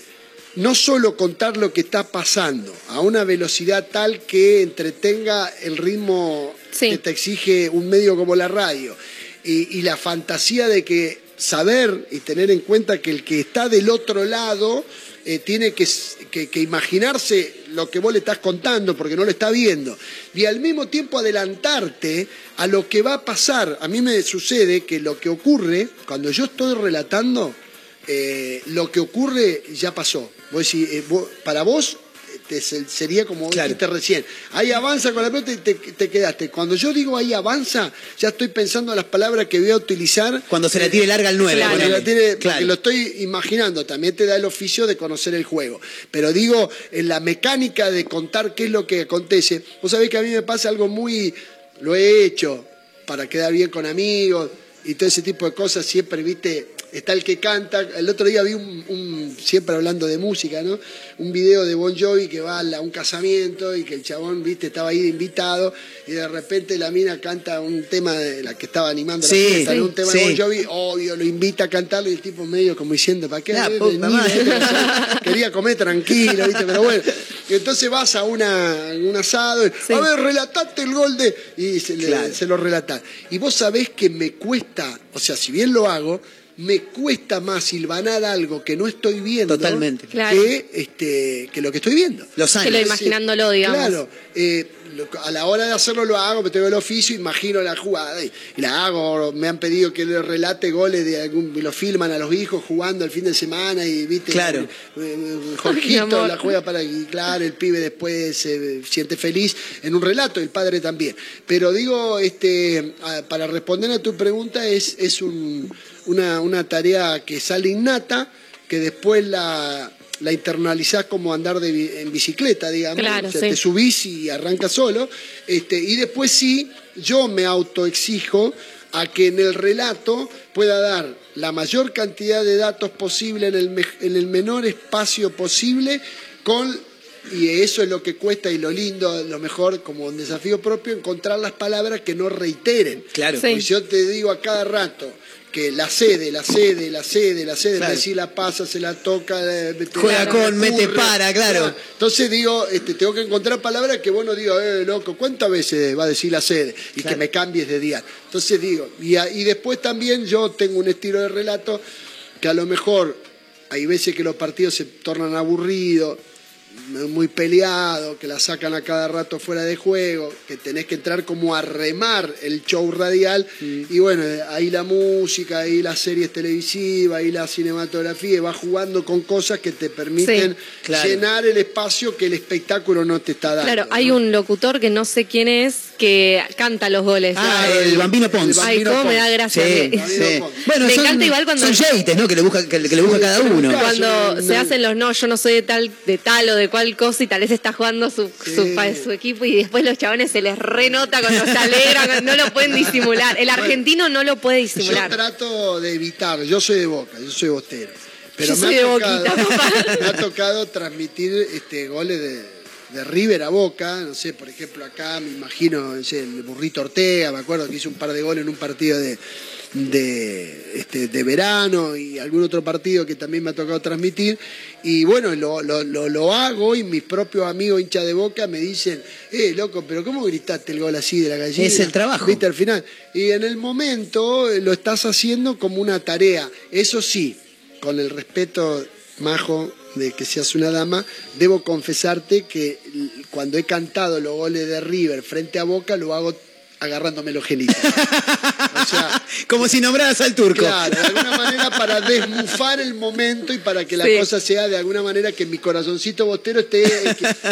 no solo contar lo que está pasando a una velocidad tal que entretenga el ritmo que te exige un medio como la radio y, la fantasía de que saber y tener en cuenta que el que está del otro lado eh, tiene que, que- imaginarse lo que vos le estás contando porque no lo está viendo y al mismo tiempo adelantarte a lo que va a pasar. A mí me sucede que lo que ocurre cuando yo estoy relatando eh, lo que ocurre ya pasó. Eh, para vos te- sería como dijiste recién. Ahí avanza con la pelota y te, te quedaste. Cuando yo digo ahí avanza, ya estoy pensando en las palabras que voy a utilizar. Cuando se la tire larga al nueve, Cuando ponele. la tire- Claro. porque lo estoy imaginando. También te da el oficio de conocer el juego. Pero digo, en la mecánica de contar qué es lo que acontece. Vos sabés que a mí me pasa algo muy. Lo he hecho para quedar bien con amigos y todo ese tipo de cosas. Siempre, viste, está el que canta. El otro día vi un, un- siempre hablando de música, ¿no? Un video de Bon Jovi que va a un casamiento y que el chabón, viste, estaba ahí de invitado y de repente la mina canta un tema de la que estaba animando Sí, la fiesta, ¿no? un tema de. Bon Jovi, obvio, lo invita a cantarlo y el tipo medio como diciendo, ¿para qué? La puta madre. o sea, Quería comer tranquilo, ¿viste? Pero bueno. Y entonces vas a una, un asado, y, a ver, relatate el gol de... Y se, le- se lo relatan. Y vos sabés que me cuesta, o sea, si bien lo hago, me cuesta más silvanar algo que no estoy viendo Totalmente. Claro. que, este, que lo que estoy viendo. Los Que lo imaginándolo, digamos. Claro, eh, a la hora de hacerlo lo hago, me tengo el oficio, imagino la jugada y, y la hago. Me han pedido que le relate goles de algún, lo filman a los hijos jugando el fin de semana y viste. Claro. eh, eh, Jorgito la juega para y claro, el pibe después se siente feliz en un relato, el padre también. Pero digo, este, para responder a tu pregunta es, es un- una, una tarea que sale innata, que después la, la internalizás como andar de en bicicleta, digamos. Claro, O sea, sí. te subís y arrancas solo. Este, y después sí, yo me autoexijo a que en el relato pueda dar la mayor cantidad de datos posible en el, me- en el menor espacio posible con y eso es lo que cuesta y lo lindo, lo mejor como un desafío propio, encontrar las palabras que no reiteren. Claro. Porque si yo te digo a cada rato que la cede, la cede, la cede, la cede, Claro. si la pasa, se la toca, Juega con, mete para, claro. Entonces digo, este, tengo que encontrar palabras que vos no digo, eh, loco, ¿cuántas veces va a decir la sede? Y que me cambies de día. Entonces digo, y, y después también yo tengo un estilo de relato que a lo mejor hay veces que los partidos se tornan aburridos, muy peleados, que la sacan a cada rato fuera de juego, que tenés que entrar como a remar el show radial, y bueno, ahí la música, ahí las series televisivas, ahí la cinematografía, y vas jugando con cosas que te permiten Sí. Claro. llenar el espacio que el espectáculo no te está dando. Claro, hay un locutor que no sé quién es que canta los goles. Ah, el Bambino Pons. Ay, Bambino cómo me da gracia. Sí, Me- sí. Bueno, Me son, encanta igual cuando- son yates, ¿no? Que le busca, que, que le busca cada uno. Cuando se hacen los no, yo no soy de tal, de tal o de cual cosa y tal vez está jugando su, su, pa- su equipo y después los chabones se les renota cuando se alegran, no lo pueden disimular. El argentino no lo puede Yo disimular. trato de evitar, yo soy de Boca, yo soy bostero. Pero Yo me, soy ha de tocado, Boquita, papá. me ha tocado transmitir este, goles de, de River a Boca, no sé, por ejemplo acá me imagino no sé, el burrito Ortega, me acuerdo que hizo un par de goles en un partido de, de, este, de verano y algún otro partido que también me ha tocado transmitir. Y bueno, lo, lo, lo, lo hago y mis propios amigos hinchas de boca me dicen, eh, loco, pero ¿cómo gritaste el gol así de la gallina? Es el trabajo. ¿Viste al final? Y en el momento eh, lo estás haciendo como una tarea. Eso sí, con el respeto, Majo, de que seas una dama, debo confesarte que cuando he cantado los goles de River frente a Boca, lo hago agarrándome los genitos. O sea, Como si nombraras al turco. Claro, de alguna manera para desmufar el momento y para que la Sí. cosa sea de alguna manera que mi corazoncito bostero esté,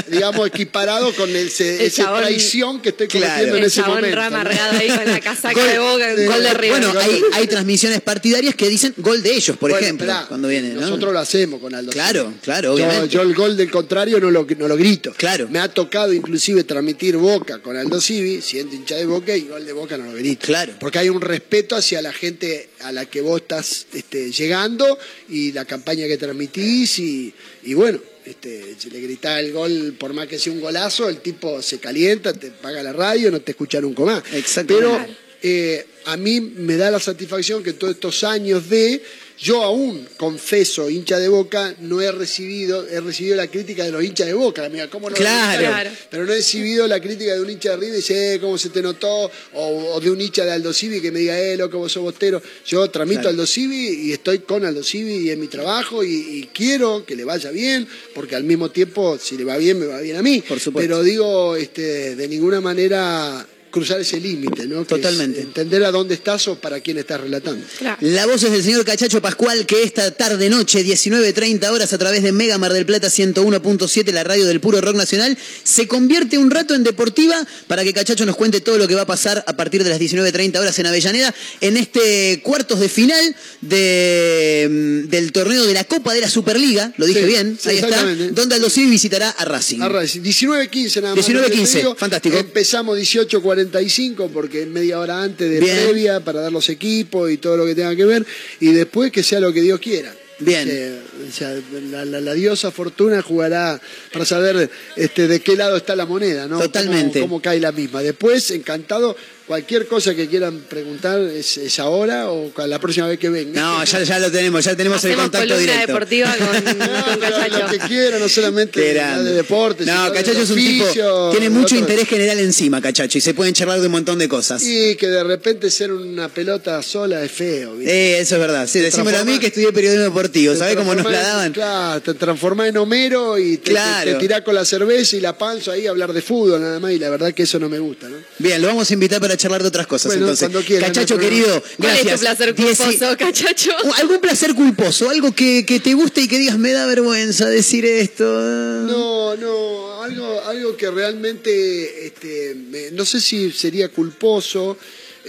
digamos, equiparado con ese, El esa chabón- traición que estoy Claro. cometiendo en El ese momento. rama ¿no? amargado ahí con la casaca de boca, gol de River. Bueno, hay, hay transmisiones partidarias que dicen gol de ellos, por Bueno, ejemplo, esperá, cuando vienen, ¿no? Nosotros lo hacemos con Aldo. Claro, claro, Yo, obviamente. yo el gol del contrario no lo, no lo grito. Claro. Me ha tocado inclusive transmitir Boca con Aldo Civi, siendo hincha de Boca, y gol de Boca no lo. Claro. Porque hay un respeto hacia la gente a la que vos estás este, llegando y la campaña que transmitís y, y bueno, este, si le gritás el gol, por más que sea un golazo, el tipo se calienta, te paga la radio, no te escucha nunca más. Exactamente. Pero eh, a mí me da la satisfacción que todos estos años de, yo aún confeso, hincha de Boca, no he recibido, he recibido la crítica de los hinchas de Boca, amiga, ¿cómo no? Claro. Claro. Pero no he recibido la crítica de un hincha de River y dice, eh, ¿cómo se te notó? O, o de un hincha de Aldo Civi que me diga, eh, loco, vos sos bostero. Yo tramito Claro. Aldo Civi y estoy con Aldo Civi y en mi trabajo y, y quiero que le vaya bien, porque al mismo tiempo, si le va bien, me va bien a mí. Por supuesto. Pero digo, este, de ninguna manera cruzar ese límite, ¿no? Que Totalmente. entender a dónde estás o para quién estás relatando. Claro. La voz es del señor Cachacho Pascual, que esta tarde noche, 19.30 horas, a través de Mega Mar del Plata 101.7, la radio del puro rock nacional, se convierte un rato en deportiva para que Cachacho nos cuente todo lo que va a pasar a partir de las 19.30 horas en Avellaneda, en este cuartos de final de, mm, del torneo de la Copa de la Superliga, lo dije Sí, bien, sí, ahí está, donde Aldo Civi visitará a Racing. A Racing. 19-15 nada más. 19-15, lo que te digo. fantástico. Empezamos 18-45 porque media hora antes de Bien. previa para dar los equipos y todo lo que tenga que ver. Y después que sea lo que Dios quiera. Bien. Eh, o sea, la, la- la diosa Fortuna jugará para saber este, de qué lado está la moneda, ¿no? Totalmente. Cómo, cómo cae la misma. Después, encantado, cualquier cosa que quieran preguntar es, es ahora o la próxima vez que venga. No, ya, ya lo tenemos, ya tenemos el contacto directo. deportiva con, con Lo que quiera, no solamente Qué de, grande. de deportes. No, Cachacho es un tipo, oficio, tiene de mucho otro- interés general encima, Cachacho, y se pueden charlar de un montón de cosas. Y que de repente ser una pelota sola es feo. ¿viste? Eh, eso es verdad. Sí, decímelo a mí que estudié periodismo deportivo. ¿Sabés cómo nos la daban? Claro, te transformás en Homero y te, Claro. te, te tirás con la cerveza y la panza ahí a hablar de fútbol nada más. Y la verdad que eso no me gusta, ¿no? Bien, lo vamos a invitar para charlar de otras cosas Bueno, entonces. cuando quieran, Cachacho no querido, problema. ¿Cuál gracias. es tu placer Dieci- culposo, Cachacho? Uh, ¿Algún placer culposo? Algo que, que te guste y que digas, me da vergüenza decir esto. No, no, algo, algo que realmente, este, me- no sé si sería culposo.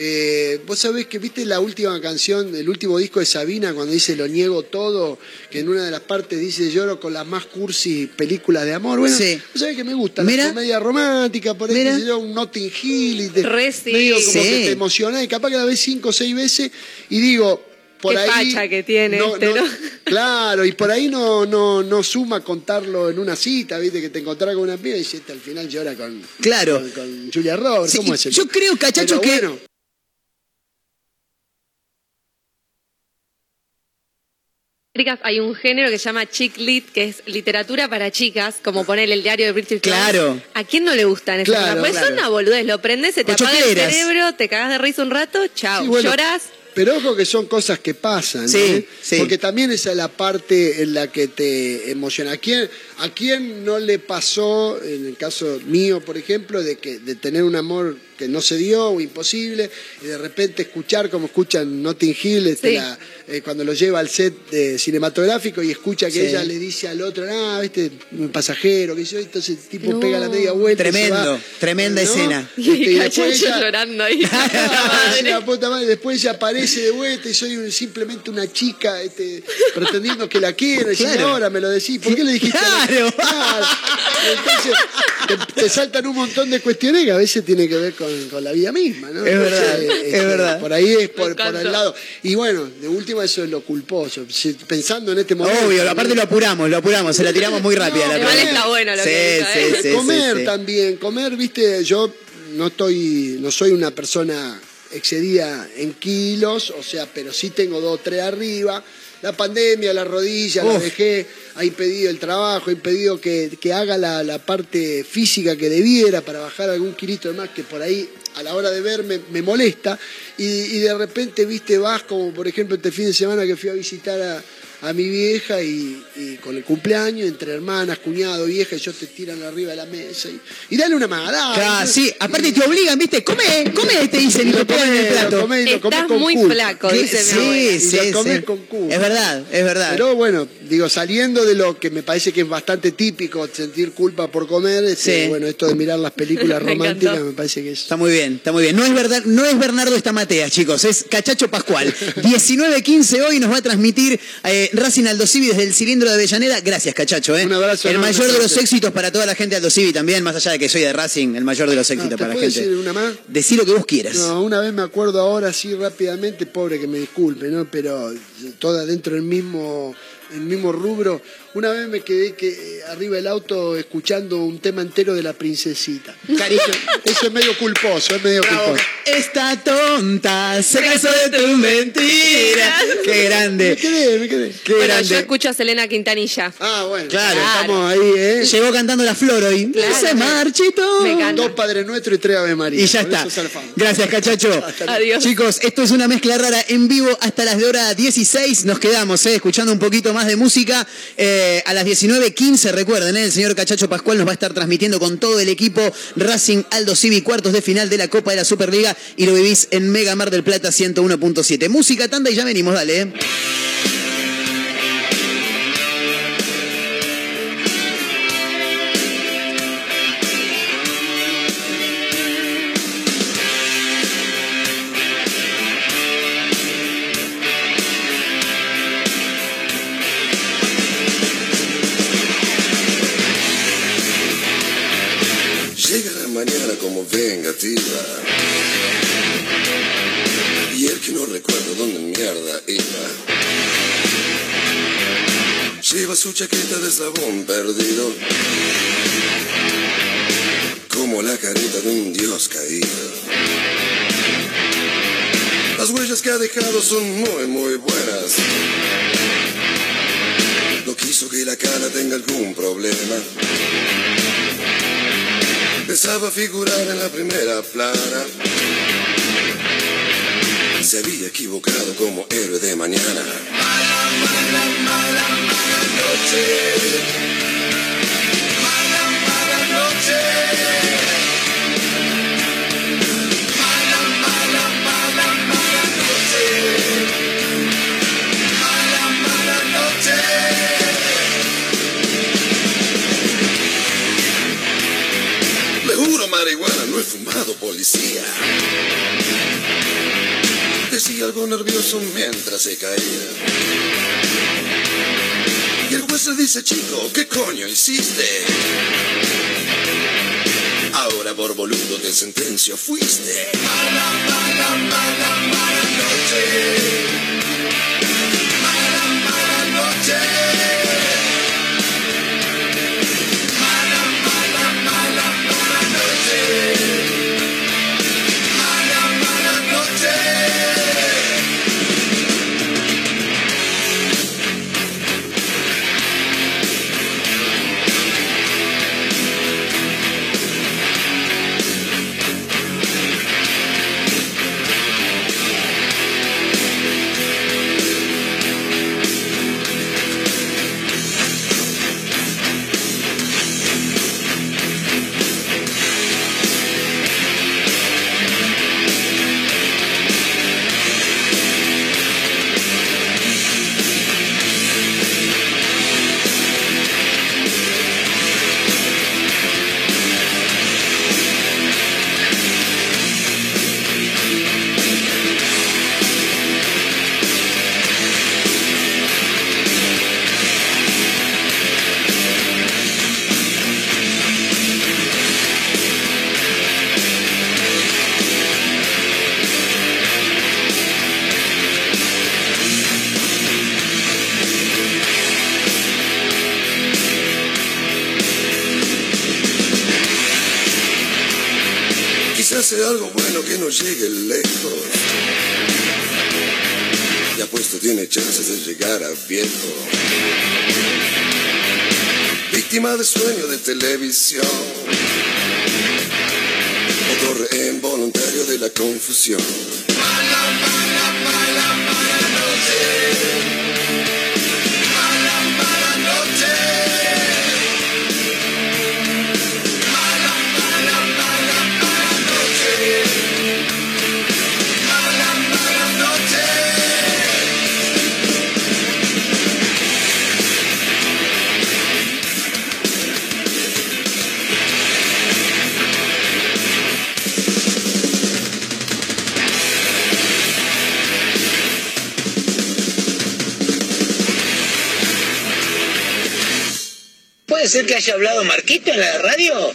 Eh, Vos sabés que viste la última canción, el último disco de Sabina, cuando dice Lo niego todo, que en una de las partes dice lloro con las más cursi películas de amor. Bueno, Sí. vos sabés que me gusta Mira. la comedia romántica, por ahí, sé yo, un Notting Hill, y te, Re sí. medio como Sí. que te emociona y capaz que la ves cinco o seis veces y digo, por Qué ahí. facha que tiene este, ¿no? Claro, y por ahí no, no, no suma contarlo en una cita, viste, que te encontrás con una piba y este, al final llora con, Claro. con, con Julia Roberts. Sí, ¿Cómo es el- yo creo, Cachacho, Pero que- bueno, hay un género que se llama chick lit, que es literatura para chicas, como poner el diario de British. Claro. ¿A quién no le gustan esas Claro, cosas? Pues claro. son una boludez, lo prendes, se te apaga el cerebro, te cagas de risa un rato, chao, Sí, bueno, lloras. Pero ojo que son cosas que pasan, Sí, ¿eh? sí. porque también esa es la parte en la que te emociona. ¿A quién, ¿A quién no le pasó, en el caso mío, por ejemplo, de que de tener un amor que no se dio o imposible, y de repente escuchar como escuchan Notting Hill, este, Sí. la- eh, cuando lo lleva al set eh, cinematográfico y escucha que Sí. ella le dice al otro, ah, viste, un pasajero, que yo, entonces el tipo No. pega la media vuelta. y se Tremendo, va. tremenda ¿No? escena. Y, Este, y después ella- llorando ahí. Ah, Madre. la puta madre. Después ella aparece de vuelta y soy un- simplemente una chica este, pretendiendo que la quiero. Y Claro. ahora me lo decís. ¿Por qué le dijiste? Claro. Claro. Entonces te, te saltan un montón de cuestiones que a veces tienen que ver con, con la vida misma. ¿no? Es verdad, Entonces, este, es verdad. Por ahí es por, por el lado. Y bueno, de última eso es lo culposo. Si- Pensando en este momento. Obvio, aparte lo apuramos, lo apuramos, se la tiramos muy rápida. la Igual está bueno lo sí, que dijo, sí, ¿eh? sí, comer sí. también, comer, viste, yo no estoy, no soy una persona excedida en kilos, o sea, pero sí tengo dos o tres arriba. La pandemia, la rodilla, la dejé, ha impedido el trabajo, ha impedido que, que haga la, la parte física que debiera para bajar algún kilito de más que por ahí a la hora de verme me molesta. Y, y de repente, viste, vas como por ejemplo este fin de semana que fui a visitar a, a mi vieja y, y con el cumpleaños, entre hermanas, cuñado, vieja, ellos te tiran arriba de la mesa y, y dale una más, dale. Ah, sí, aparte te obligan, ¿viste? Come, come, te dicen y lo ponen en el Lo plato. y lo Estás con muy culpa. flaco, dice mi abuela. Sí, Y sí, lo comés sí. con culpa. Es verdad, es verdad. Pero bueno, digo, saliendo de lo que me parece que es bastante típico, sentir culpa por comer, este, Sí. bueno, esto de mirar las películas románticas me parece que es... Está muy bien, está muy bien. No es verdad, no es Bernardo Estamatea, chicos, es Cachacho Pascual. 19.15 hoy nos va a transmitir eh, Racing Aldo Civi desde el cilindro de Avellaneda. Gracias, Cachacho. ¿eh? Un abrazo El mayor de los éxitos para toda la gente de Aldo Civi también, más allá de que soy de Racing, el mayor de los Ah, éxitos ¿Te para la gente. decir una más? Decí lo que vos quieras. No, una vez me acuerdo ahora así rápidamente, pobre que me disculpe, ¿no? Pero toda dentro del mismo, el mismo rubro. Una vez me quedé que eh, arriba del auto escuchando un tema entero de la princesita. Cariño. Eso es medio culposo, es medio Bravo. culposo. Esta tonta se cansó de tu mentira. Qué Me grande. quedé, me quedé. Qué Bueno, grande. yo escucho a Selena Quintanilla. Ah, bueno. Claro. Estamos ahí, ¿eh? Llegó cantando la flor hoy. Claro. Se marchitó. Me encanta. Dos Padre Nuestro y tres Ave María. Y ya Con está. eso zafamos. Gracias, cachacho. Adiós. Chicos, esto es una mezcla rara en vivo hasta las de hora 16. Nos quedamos eh, escuchando un poquito más de música. Eh, a las 19.15, recuerden, eh, el señor Cachacho Pascual nos va a estar transmitiendo con todo el equipo Racing Aldo Civi, cuartos de final de la Copa de la Superliga. Y lo vivís en Mega Mar del Plata 101.7. Música tanda y ya venimos, dale. Mierda iba. Lleva su chaqueta de eslabón perdido. Como la carita de un dios caído. Las huellas que ha dejado son muy, muy buenas. No quiso que la cara tenga algún problema. Pensaba figurar en la primera plana. Se había equivocado como héroe de mañana. Mala, mala, mala, mala noche. Mala, mala noche. Mala, mala, mala, mala noche. Mala, mala noche. Le juro marihuana, no he fumado policía. Decía algo nervioso mientras se caía. Y el juez le dice, chico, ¿qué coño hiciste? Ahora por boludo de sentencio fuiste. Mala, mala, mala, mala noche. You. Ser que haya hablado Marquito en la radio?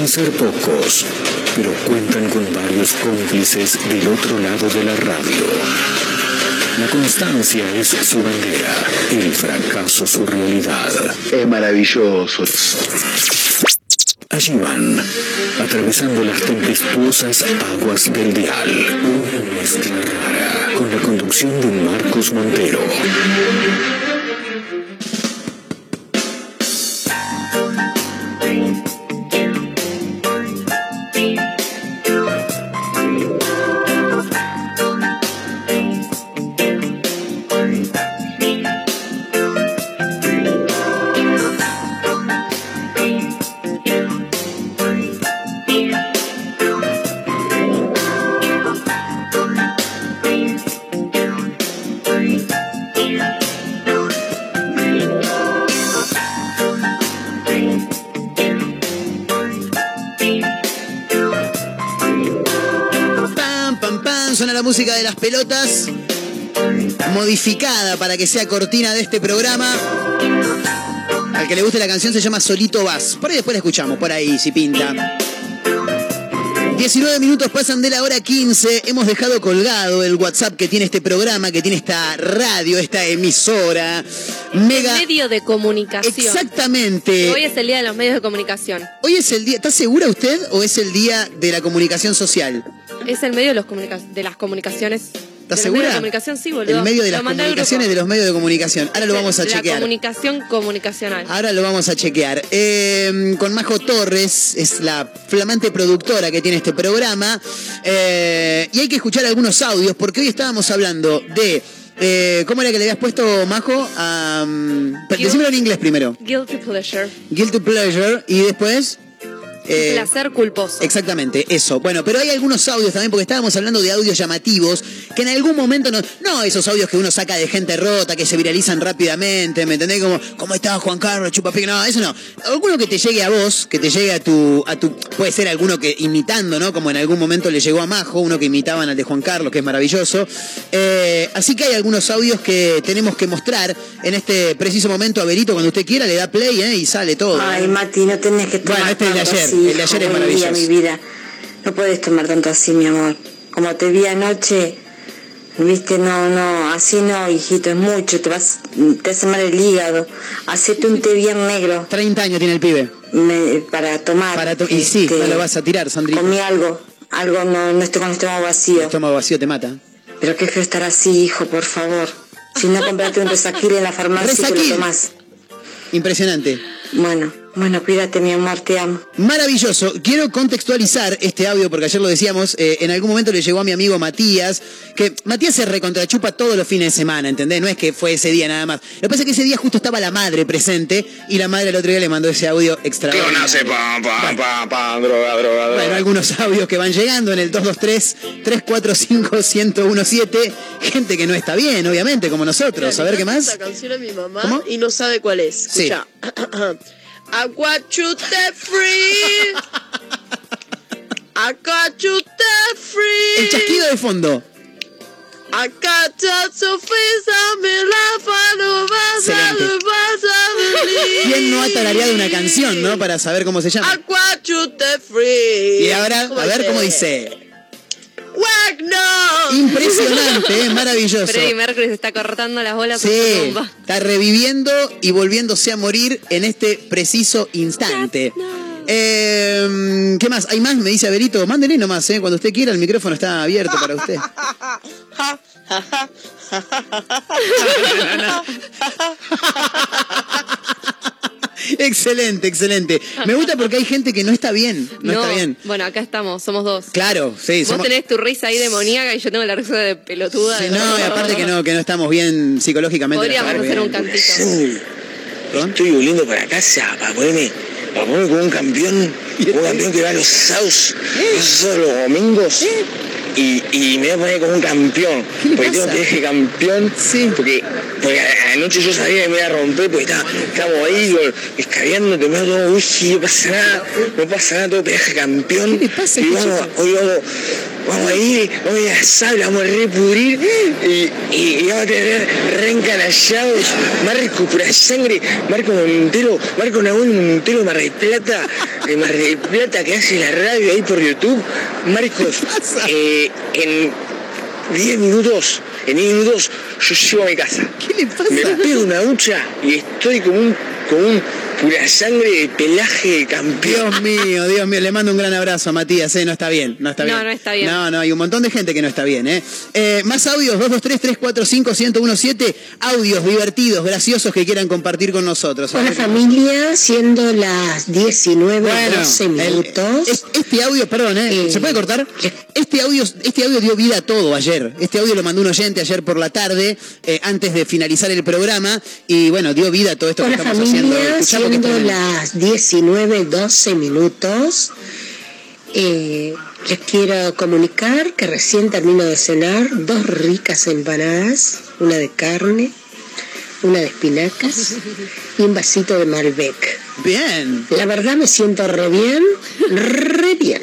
Parecen ser pocos, pero cuentan con varios cómplices del otro lado de la radio. La constancia es su bandera, el fracaso su realidad. Es maravilloso. Allí van, atravesando las tempestuosas aguas del dial. Una mezcla rara, con la conducción de Marcos Montero. Modificada para que sea cortina de este programa. Al que le guste la canción se llama Solito Vas. Por ahí después la escuchamos, por ahí, si pinta. 19 minutos pasan de la hora 15. Hemos dejado colgado el WhatsApp que tiene este programa, que tiene esta radio, esta emisora. Mega. Medio de comunicación. Exactamente. Hoy es el día de los medios de comunicación. Hoy es el día. ¿Está segura usted o es el día de la comunicación social? Es el medio de, los comunica- de las comunicaciones. ¿Estás Del medio segura? de comunicación, sí, boludo. El medio de las comunicaciones de los medios de comunicación. Ahora lo vamos a La chequear. comunicación comunicacional. Ahora lo vamos a chequear. Eh, con Majo Torres, es la flamante productora que tiene este programa. Eh, y hay que escuchar algunos audios, porque hoy estábamos hablando de. eh, ¿Cómo era que le habías puesto, Majo? Um, decímelo en inglés primero. Guilty pleasure. Guilty pleasure. Y después. Eh, Placer culposo. Exactamente, eso. Bueno, pero hay algunos audios también, porque estábamos hablando de audios llamativos, que en algún momento no. No esos audios que uno saca de gente rota, que se viralizan rápidamente, ¿me entendés? Como, ¿cómo está Juan Carlos Chupapic? No, eso no. Alguno que te llegue a vos, que te llegue a tu, a tu. Puede ser alguno que imitando, ¿no? Como en algún momento le llegó a Majo, uno que imitaban al de Juan Carlos, que es maravilloso. Eh, así que hay algunos audios que tenemos que mostrar en este preciso momento. Averito, cuando usted quiera, le da play, ¿eh? Y sale todo. Ay, Mati, no tenés que tomar Bueno, este es de ayer, así, el de ayer es hijo, maravilloso. mi vida. No puedes tomar tanto así, mi amor. como te vi anoche, viste, no, no, así no, hijito, es mucho, te vas, te hace mal el hígado. Hacete un té bien negro. 30 años tiene el pibe. Me- para tomar. Para to- y sí, este, no lo vas a tirar, Sandrita. Comí algo, algo, no, no estoy con el estómago vacío. El estómago vacío te mata. Pero qué feo estar así, hijo, por favor. Si no, comprate un resaquil en la farmacia y lo tomás. Impresionante. Bueno, bueno, cuídate, mi amor, te amo. Maravilloso. Quiero contextualizar este audio porque ayer lo decíamos. eh, en algún momento le llegó a mi amigo Matías, que Matías se recontrachupa todos los fines de semana, ¿entendés? No es que fue ese día nada más. Lo que pasa es que ese día justo estaba la madre presente y la madre el otro día le mandó ese audio extraordinario. nace, pam, pam, pam, pam, droga, droga, droga. Bueno, algunos audios que van llegando en el 223-345-1017. Gente que no está bien, obviamente, como nosotros. A ver qué más. Esta canción a mi mamá ¿Cómo? y no sabe cuál es. Sí. I you free. I got you free. El chasquido de fondo. I got just a face a mi la no vas a Excelente. vas a believe. ¿Quién no ha tarareado una canción, no? Para saber cómo se llama. I got you free. Y ahora, a ver cómo dice. Wag no. Impresionante, ¿eh? maravilloso. Freddie Mercury se está cortando las bolas con su Sí, tumba. está reviviendo y volviéndose a morir en este preciso instante. Eh, ¿Qué más? ¿Hay más? Me dice Averito. Mándele nomás, ¿eh? Cuando usted quiera, el micrófono está abierto para usted. excelente, excelente. Me gusta porque hay gente que no está bien. No, está bien. Bueno, acá estamos, somos dos. Claro, sí. Vos somos- tenés tu risa ahí demoníaca y yo tengo la risa de pelotuda. Sí, de no, y aparte que no, que no estamos bien psicológicamente. Podríamos hacer bien. un cantito. Estoy volviendo para casa para ponerme, ponerme como un campeón, un campeón que va a los sábados, sábados los domingos. Y, y me voy a poner como un campeón, porque tengo que ser campeón, porque, porque a- anoche yo sabía que me iba a romper, porque estaba, estábamos ahí con- escabeando, tomando todo whisky, no pasa nada, no pasa nada, todo pedaje campeón. y vamos, hoy vamos, vamos a ir, vamos a ir a sala, vamos a repudrir y, y, y vamos a tener reencanallados, Marco pura sangre, Marco Montero, Marco Nahuel Montero, Mar del Plata, de Mar del Plata que hace la radio ahí por YouTube, Marcos, eh, en 10 minutos, en 10 minutos yo llego a mi casa. ¿Qué le pasa? Me pego una ducha y estoy como un, como un pura sangre de pelaje de campeón. Dios mío, Dios mío, le mando un gran abrazo a Matías, ¿eh? No está bien, no está No, bien. no está bien. No, no, hay un montón de gente que no está bien, ¿eh? Eh, más audios, 223-345-1017, audios divertidos, graciosos que quieran compartir con nosotros. Hola familia, siendo las 19, Bueno, 12 el- minutos. es- este audio, perdón, ¿eh? ¿se puede cortar? Este audio, este audio dio vida a todo ayer. Este audio lo mandó un oyente ayer por la tarde, eh, antes de finalizar el programa, y bueno, dio vida a todo esto que estamos haciendo. familia, porque siendo tremendo. las 19, 12 minutos. eh, les quiero comunicar que recién termino de cenar dos ricas empanadas, una de carne, una de espinacas y un vasito de Malbec. Bien. La verdad me siento re bien, re bien.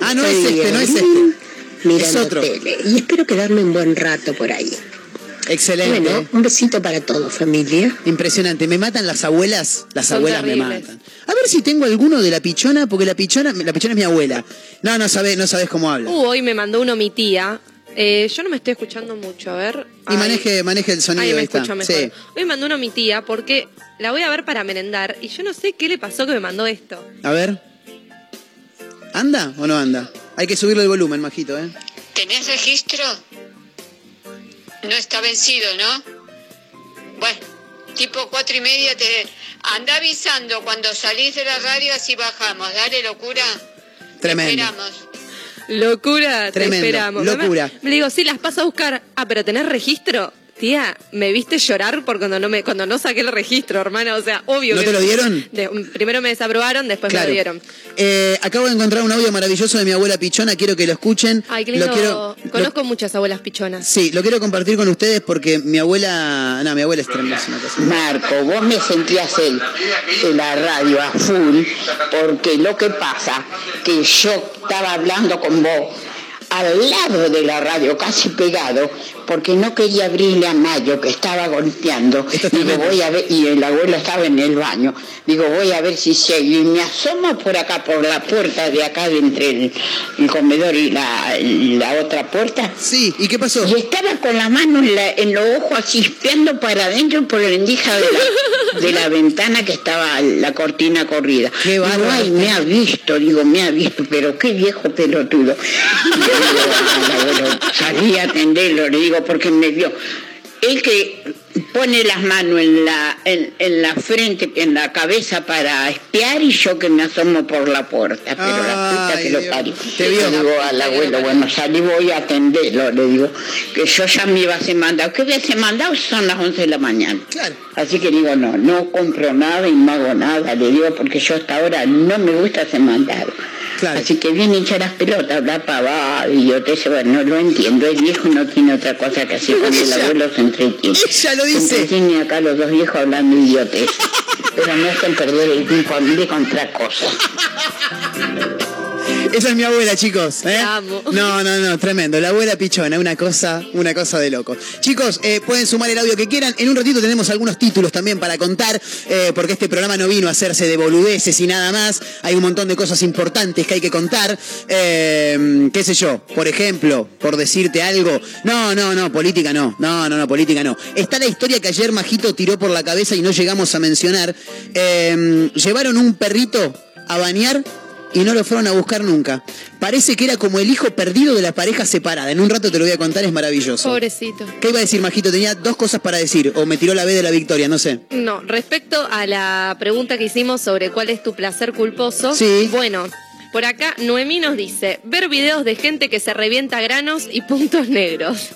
Ah, no es este, no es este. Mirando Es otro. tele. Y espero quedarme un buen rato por ahí. Excelente. Bueno, un besito para todos, familia. Impresionante. Me matan las abuelas. Las Son abuelas me matan. A ver si tengo alguno de la pichona, porque la pichona, la pichona es mi abuela. No, no sabes, no sabes cómo habla. Uh, hoy me mandó uno mi tía. Eh, yo no me estoy escuchando mucho, a ver. y maneje, maneje el sonido. Ahí me escucho mejor. Sí. Hoy me mandó uno mi tía porque la voy a ver para merendar y yo no sé qué le pasó que me mandó esto. A ver. ¿Anda o no anda? Hay que subirle el volumen, majito, ¿eh? ¿Tenés registro? No está vencido, ¿no? Bueno, tipo cuatro y media te anda avisando cuando salís de la radio así bajamos. Dale, locura. Tremendo. Esperamos. Locura, Tremendo, te esperamos. locura. Me digo, sí, las paso a buscar. Ah, pero ¿tenés registro? Tía, me viste llorar por cuando no me, cuando no saqué el registro, hermana. O sea, obvio ¿No que. te lo dieron? De- primero me desaprobaron, después me lo dieron. Eh, acabo de encontrar un audio maravilloso de mi abuela pichona. Quiero que lo escuchen. Ay, qué lindo. Lo quiero, lo- Conozco muchas abuelas pichonas. sí, lo quiero compartir con ustedes porque mi abuela. No, mi abuela es tremenda. Marco, vos me sentías en, en la radio a full, porque lo que pasa que yo estaba hablando con vos al lado de la radio, casi pegado, porque no quería abrirle a Mayo, que estaba golpeando. Digo, voy a ver, y el abuelo estaba en el baño. Digo, voy a ver si se... Y me asomo por acá, por la puerta de acá, de entre el, el comedor y la, y la otra puerta. Sí, ¿y qué pasó? Y estaba con la mano en, la- en los ojos así, espiando para adentro por la rendija de la, de la ventana que estaba la cortina corrida. digo, ay, me ha visto, digo, me ha visto, pero qué viejo pelotudo. Y le digo abuelo, salí a atenderlo, le digo, porque me vio. El que pone las manos en la, en, en la frente, en la cabeza para espiar y yo que me asomo por la puerta. Pero la puta que lo parió. Te vio. Le digo al abuelo, bueno, salí, voy a atenderlo. Le digo, que yo ya me iba a hacer mandado. ¿Qué voy a hacer mandado? Son las 11 de la mañana. Claro. Así que digo, no, no compro nada y no hago nada. Le digo, porque yo hasta ahora no me gusta hacer mandado. Así que viene a echar las pelotas, hablar pavada, y yo te bueno, no lo entiendo, el viejo no tiene otra cosa que hacer cuando el abuelo se entretiene. ella lo Se dice. entretiene acá los dos viejos hablando idiotes. Pero me hacen perder el tiempo a mí de contra cosas. Esa es mi abuela, chicos. ¿eh? No, no, no, tremendo. La abuela pichona, una cosa, una cosa de loco. Chicos, eh, pueden sumar el audio que quieran. En un ratito tenemos algunos títulos también para contar, eh, porque este programa no vino a hacerse de boludeces y nada más. Hay un montón de cosas importantes que hay que contar. Eh, ¿Qué sé yo? Por ejemplo, por decirte algo. No, no, no, política no. No, no, no, política no. Está la historia que ayer Majito tiró por la cabeza y no llegamos a mencionar. Llevaron un perrito a bañar y no lo fueron a buscar nunca. Parece que era como el hijo perdido de la pareja separada. En un rato te lo voy a contar, es maravilloso. Pobrecito. ¿Qué iba a decir, Majito? Tenía dos cosas para decir, o me tiró la B de la victoria, no sé. No, respecto a la pregunta que hicimos sobre cuál es tu placer culposo. Sí. Bueno, por acá Noemí nos dice, ver videos de gente que se revienta granos y puntos negros.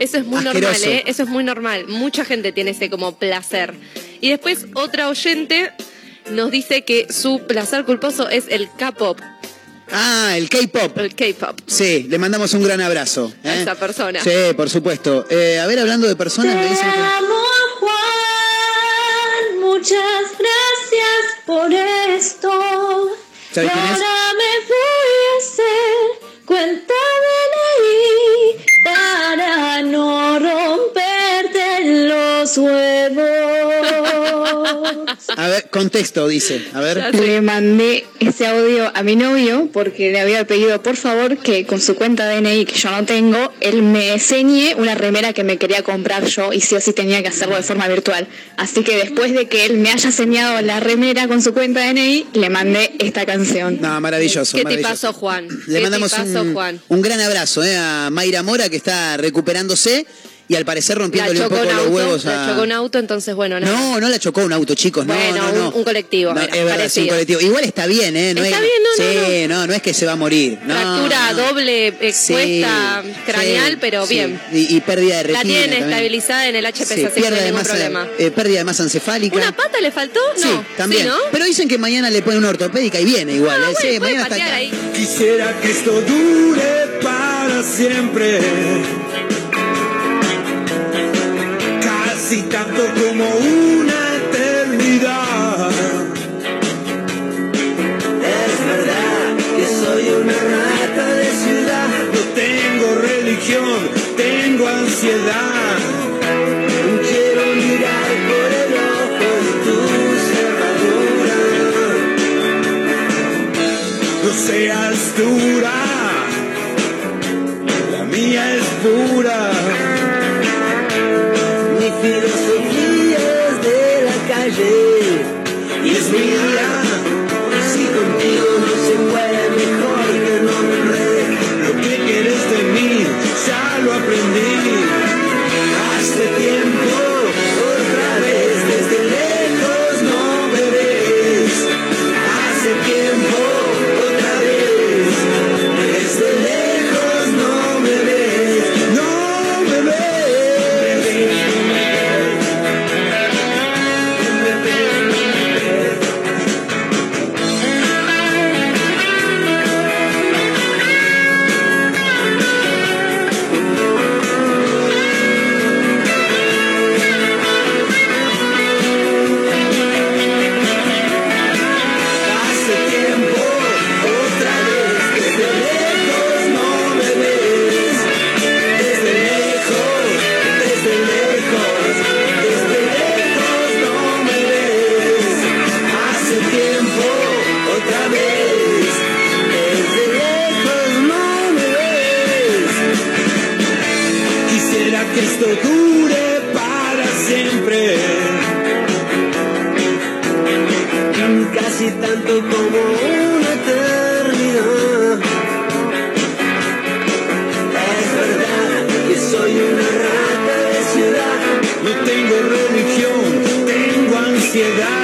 Eso es muy normal. ¿eh? Eso es muy normal. Mucha gente tiene ese como placer. Y después otra oyente nos dice que su placer culposo es el K-pop. Ah, el K-pop. El K-pop. Sí, le mandamos un gran abrazo. A ¿eh? esa persona. Sí, por supuesto. Eh, a ver, hablando de personas, me dicen que... Juan, muchas gracias por esto. ¿Sabes quién es? A ver, contexto, dice. A ver. Le mandé ese audio a mi novio porque le había pedido por favor que con su cuenta DNI que yo no tengo, él me enseñe una remera que me quería comprar yo y sí o sí tenía que hacerlo de forma virtual. Así que después de que él me haya enseñado la remera con su cuenta DNI, le mandé esta canción. No, maravilloso. ¿Qué te pasó, Juan? Le ¿Qué mandamos te pasó, un, Juan? un gran abrazo eh, a Mayra Mora, que está recuperándose y al parecer rompiéndole un poco un los huevos la chocó un auto, entonces bueno, nada. No, no la chocó un auto, chicos. No, Bueno, no, un- no. un colectivo, No, era, es verdad, es un parecido. colectivo. Igual está bien, ¿eh? No Está es- bien, no, no, Sí, no, no es que se va a morir. No, Fractura no. doble expuesta Sí, craneal, sí, pero sí. bien. Y, y pérdida de retina La tiene también. estabilizada en el HPS, Sí, así que no pérdida, hay de ningún masa, problema. eh, pérdida de masa encefálica. ¿Una pata le faltó? No. Sí, también. Sí, ¿no? Pero dicen que mañana le ponen una ortopédica y viene igual. Ah, ¿eh? bueno, sí, mañana está patear acá. ahí. Quisiera que esto dure para siempre. Tanto como una eternidad. Es verdad que soy una rata de ciudad. No tengo religión, tengo ansiedad. Quiero mirar por el ojo de tu cerradura. No seas dura, la mía es pura. Mi filosofía es de la calle y es mía. Tengo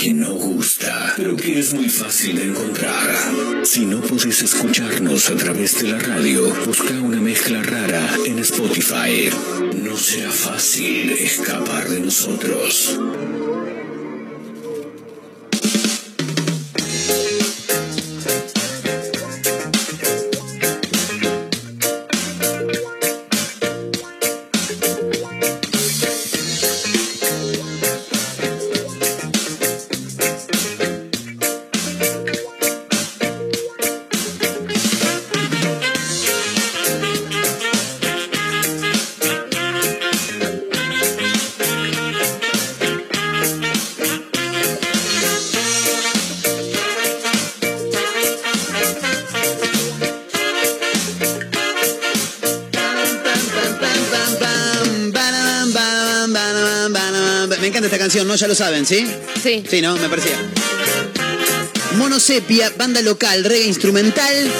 Que no gusta, pero que es muy fácil de encontrar. Si no podés escucharnos a través de la radio, busca una mezcla rara en Spotify. No será fácil escapar de nosotros. Lo saben, ¿sí? Sí. Sí, ¿no? Me parecía. Monosepia, banda local, reggae instrumental.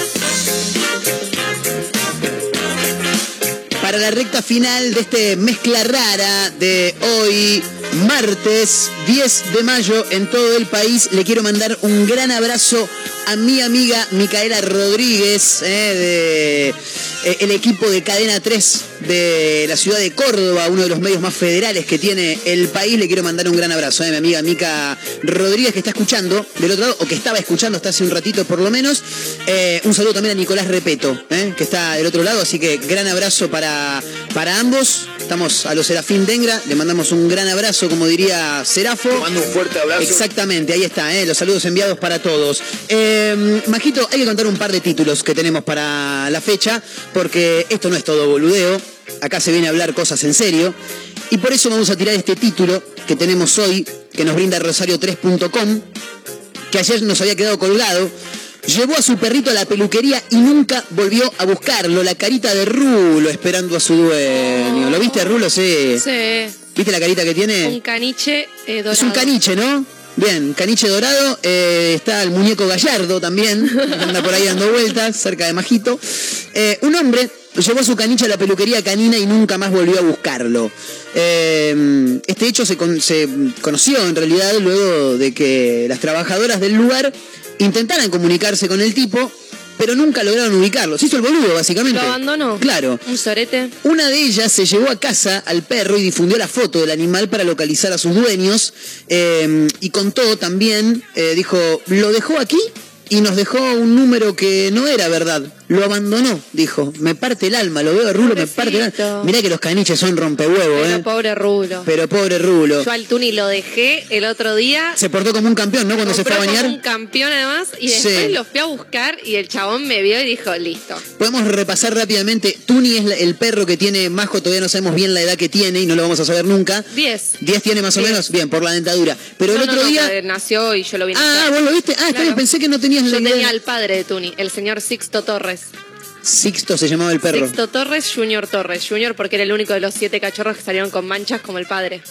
Para la recta final de este mezcla rara de hoy, martes 10 de mayo, en todo el país, le quiero mandar un gran abrazo a mi amiga Micaela Rodríguez, eh, de eh, el equipo de Cadena 3 de la ciudad de Córdoba, uno de los medios más federales que tiene el país. Le quiero mandar un gran abrazo a mi amiga Mica Rodríguez que está escuchando del otro lado, o que estaba escuchando hasta hace un ratito por lo menos. Eh, un saludo también a Nicolás Repeto, eh, que está del otro lado, así que gran abrazo para, para ambos. Estamos a los Serafín Dengra, le mandamos un gran abrazo, como diría Serafo. Mando un fuerte abrazo. Exactamente, ahí está, eh, los saludos enviados para todos. Eh, Majito, hay que contar un par de títulos que tenemos para la fecha, porque esto no es todo boludeo, acá se viene a hablar cosas en serio, y por eso vamos a tirar este título que tenemos hoy, que nos brinda Rosario3.com, que ayer nos había quedado colgado. Llevó a su perrito a la peluquería y nunca volvió a buscarlo. La carita de Rulo esperando a su dueño. ¿Lo viste, Rulo? Sí. Sí. ¿Viste la carita que tiene? Un caniche eh, dorado. Es un caniche, ¿no? Bien, caniche dorado. eh, está el muñeco gallardo también, que anda por ahí dando vueltas, cerca de Majito. Eh, un hombre llevó a su caniche a la peluquería canina y nunca más volvió a buscarlo. Eh, este hecho se, con- se conoció en realidad luego de que las trabajadoras del lugar intentaran comunicarse con el tipo, pero nunca lograron ubicarlo. Se hizo el boludo, básicamente. Lo abandonó. Claro. Un sorete. Una de ellas se llevó a casa al perro y difundió la foto del animal para localizar a sus dueños. eh, y contó también, eh, dijo, lo dejó aquí y nos dejó un número que no era verdad. Lo abandonó, dijo. Me parte el alma, lo veo a Rulo, me parte el alma. Mirá que los caniches son rompehuevos, Pero ¿eh? pobre Rulo. Pero pobre Rulo. Yo al Tuni lo dejé el otro día. Se portó como un campeón, ¿no? Cuando se fue a compró como bañar. un campeón además y Sí. después lo fui a buscar y el chabón me vio y dijo, listo. Podemos repasar rápidamente. Tuni es el perro que tiene Majo, todavía no sabemos bien la edad que tiene y no lo vamos a saber nunca. 10. ¿10 tiene más o Diez. menos? Bien, por la dentadura. Pero el No, otro no, día. nació y yo lo vi Ah, nacer. vos lo viste. Ah, está bien, Claro. pensé que no tenías la Yo tenía al padre de Tuni, el señor Sixto Torres. Sixto se llamaba el perro. Sixto Torres, Junior Torres. Junior porque era el único de los siete cachorros que salieron con manchas como el padre.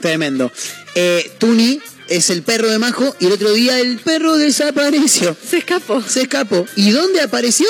Tremendo. Eh, Tuni es el perro de Majo y el otro día el perro desapareció. Se escapó. Se escapó. ¿Y dónde apareció?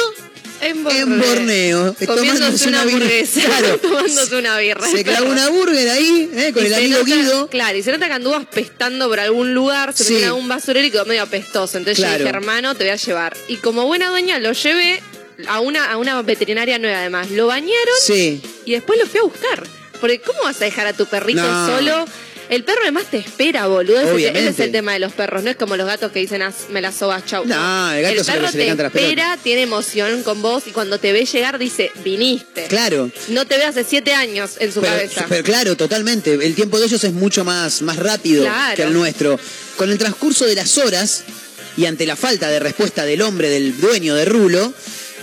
En Borneo. En Borneo. Comiéndose Tomándose una birra. hamburguesa. Claro. Tomándose una birra. Se clavó una burger ahí, eh, con Y el amigo nota- Guido. Claro, y se nota que anduvo apestando por algún lugar, se Sí. en algún basurero y quedó medio apestoso. Entonces Claro. yo dije, hermano, te voy a llevar. Y como buena dueña lo llevé a una, a una veterinaria nueva además. Lo bañaron Sí. y después lo fui a buscar. Porque ¿cómo vas a dejar a tu perrito No. solo? El perro además te espera, boludo. Ese, Obviamente. ese es el tema de los perros. No es como los gatos que dicen, "Haz- me la sobas, chau. No, el gato se le- perro se le te canta las espera, tiene emoción con vos y cuando te ve llegar dice, viniste. Claro. No te ve hace siete años en su Pero, cabeza. pero claro, totalmente. El tiempo de ellos es mucho más, más rápido Claro. que el nuestro. Con el transcurso de las horas y ante la falta de respuesta del hombre, del dueño de Rulo,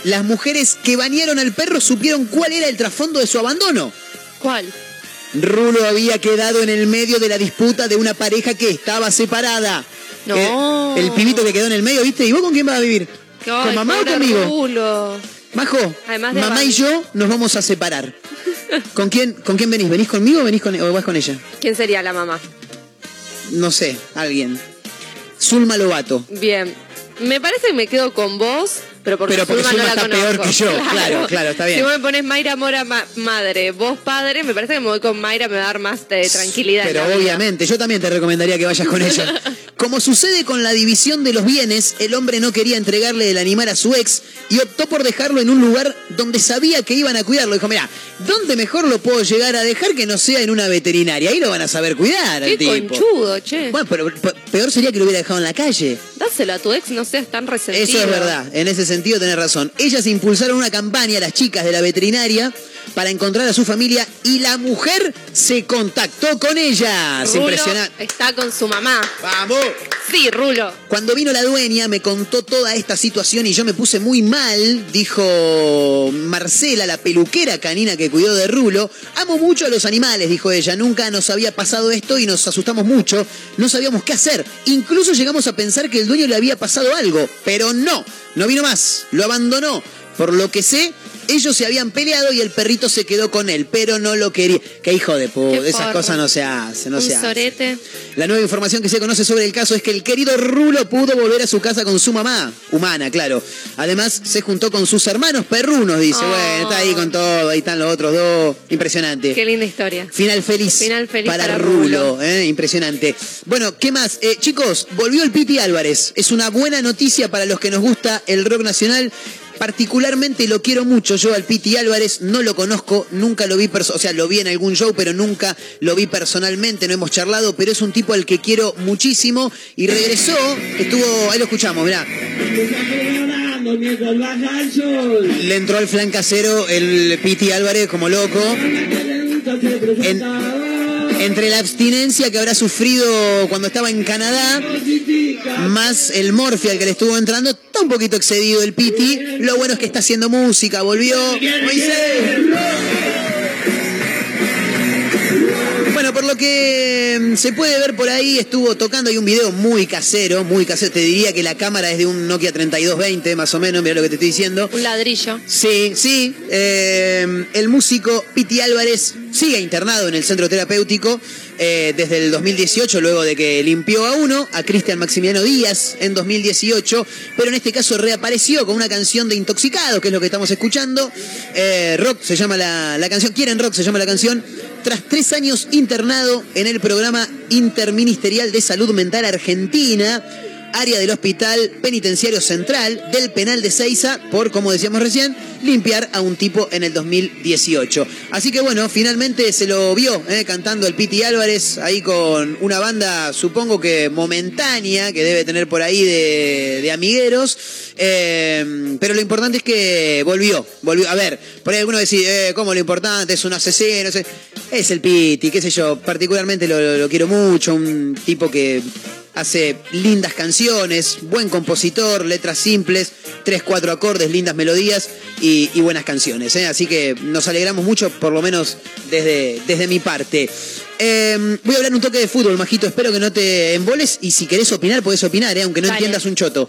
las mujeres que bañaron al perro supieron cuál era el trasfondo de su abandono. ¿Cuál? Rulo había quedado en el medio de la disputa de una pareja que estaba separada. No. El, el pibito que quedó en el medio, ¿viste? ¿Y vos con quién vas a vivir? Ay, mamá o conmigo? Rulo. Majo, Además de mamá y yo nos vamos a separar. ¿Con quién, ¿Con quién venís? ¿Venís conmigo o, venís con, o vas con ella? ¿Quién sería la mamá? No sé, alguien. Zulma Lobato. Bien. Me parece que me quedo con vos, pero porque, Pero porque Zulma no la está peor conozco. que yo. Claro, claro, está bien. Si vos me pones Mayra Mora ma- madre, vos padre, me parece que me voy con Mayra, me va a dar más de tranquilidad. Pero vida. obviamente, yo también te recomendaría que vayas con ella. Como sucede con la división de los bienes, el hombre no quería entregarle el animal a su ex y optó por dejarlo en un lugar donde sabía que iban a cuidarlo. Dijo, mira, ¿dónde mejor lo puedo llegar a dejar que no sea en una veterinaria? Ahí lo van a saber cuidar al Qué tipo. conchudo, che. Bueno, pero pe- peor sería que lo hubiera dejado en la calle. Dáselo a tu ex, no seas tan resentido. Eso es verdad, en ese sentido tenés razón. Ellas impulsaron una campaña, las chicas de la veterinaria, para encontrar a su familia y la mujer se contactó con ellas. Rulo Impresionante. está con su mamá. ¡Vamos! Sí, Rulo. Cuando vino la dueña me contó toda esta situación y yo me puse muy mal, dijo Marcela, la peluquera canina que cuidó de Rulo. Amo mucho a los animales, dijo ella. Nunca nos había pasado esto y nos asustamos mucho. No sabíamos qué hacer. Incluso llegamos a pensar que el dueño le había pasado algo. Pero no, no vino más. Lo abandonó. Por lo que sé, ellos se habían peleado y el perrito se quedó con él, pero no lo quería. Qué hijo de puta, esas cosas no se hacen, no Un se hacen. sorete. La nueva información que se conoce sobre el caso es que el querido Rulo pudo volver a su casa con su mamá, humana, claro. Además, se juntó con sus hermanos perrunos, dice. Oh. Bueno, está ahí con todo, ahí están los otros dos. Impresionante. Qué linda historia. Final feliz, Final feliz para, para Rulo, Rulo. ¿eh? impresionante. Bueno, ¿qué más? Eh, chicos, volvió el Piti Álvarez. Es una buena noticia para los que nos gusta el rock nacional. Particularmente lo quiero mucho yo al Piti Álvarez, no lo conozco, nunca lo vi, o sea, lo vi en algún show, pero nunca lo vi personalmente, no hemos charlado, pero es un tipo al que quiero muchísimo y regresó, estuvo, ahí lo escuchamos, mirá. Le entró al flan casero el Piti Álvarez como loco. Entre la abstinencia que habrá sufrido cuando estaba en Canadá, más el morfia al que le estuvo entrando, está un poquito excedido el Piti. Lo bueno es que está haciendo música, volvió. Por lo que mm, se puede ver por ahí, estuvo tocando, hay un video muy casero, muy casero. Te diría que la cámara es de un Nokia 3220, más o menos, mira lo que te estoy diciendo. Un ladrillo. Sí, sí. eh, el músico Piti Álvarez sigue internado en el centro terapéutico eh, desde el 2018, luego de que limpió a uno, a Cristian Maximiliano Díaz en 2018, pero en este caso reapareció con una canción de Intoxicado, que es lo que estamos escuchando. Eh, rock se llama la, la canción, Quieren Rock se llama la canción. Tras tres años internado en el programa interministerial de salud mental argentina, área del Hospital Penitenciario Central del Penal de Ceiza por, como decíamos recién, limpiar a un tipo en el 2018. Así que bueno, finalmente se lo vio eh, cantando el Piti Álvarez ahí con una banda, supongo que momentánea, que debe tener por ahí de, de amigueros. Eh, pero lo importante es que volvió, volvió. A ver, por ahí alguno decía, eh, ¿cómo lo importante? Es un asesino, no. Es el Piti, qué sé yo, particularmente lo quiero mucho, un tipo que hace lindas canciones, buen compositor, letras simples, tres, cuatro acordes, lindas melodías y, y buenas canciones. ¿eh? Así que nos alegramos mucho, por lo menos desde, desde mi parte. Eh, voy a hablar un toque de fútbol, Majito. Espero que no te emboles y si querés opinar, podés opinar, ¿eh? aunque no Dale. entiendas un choto.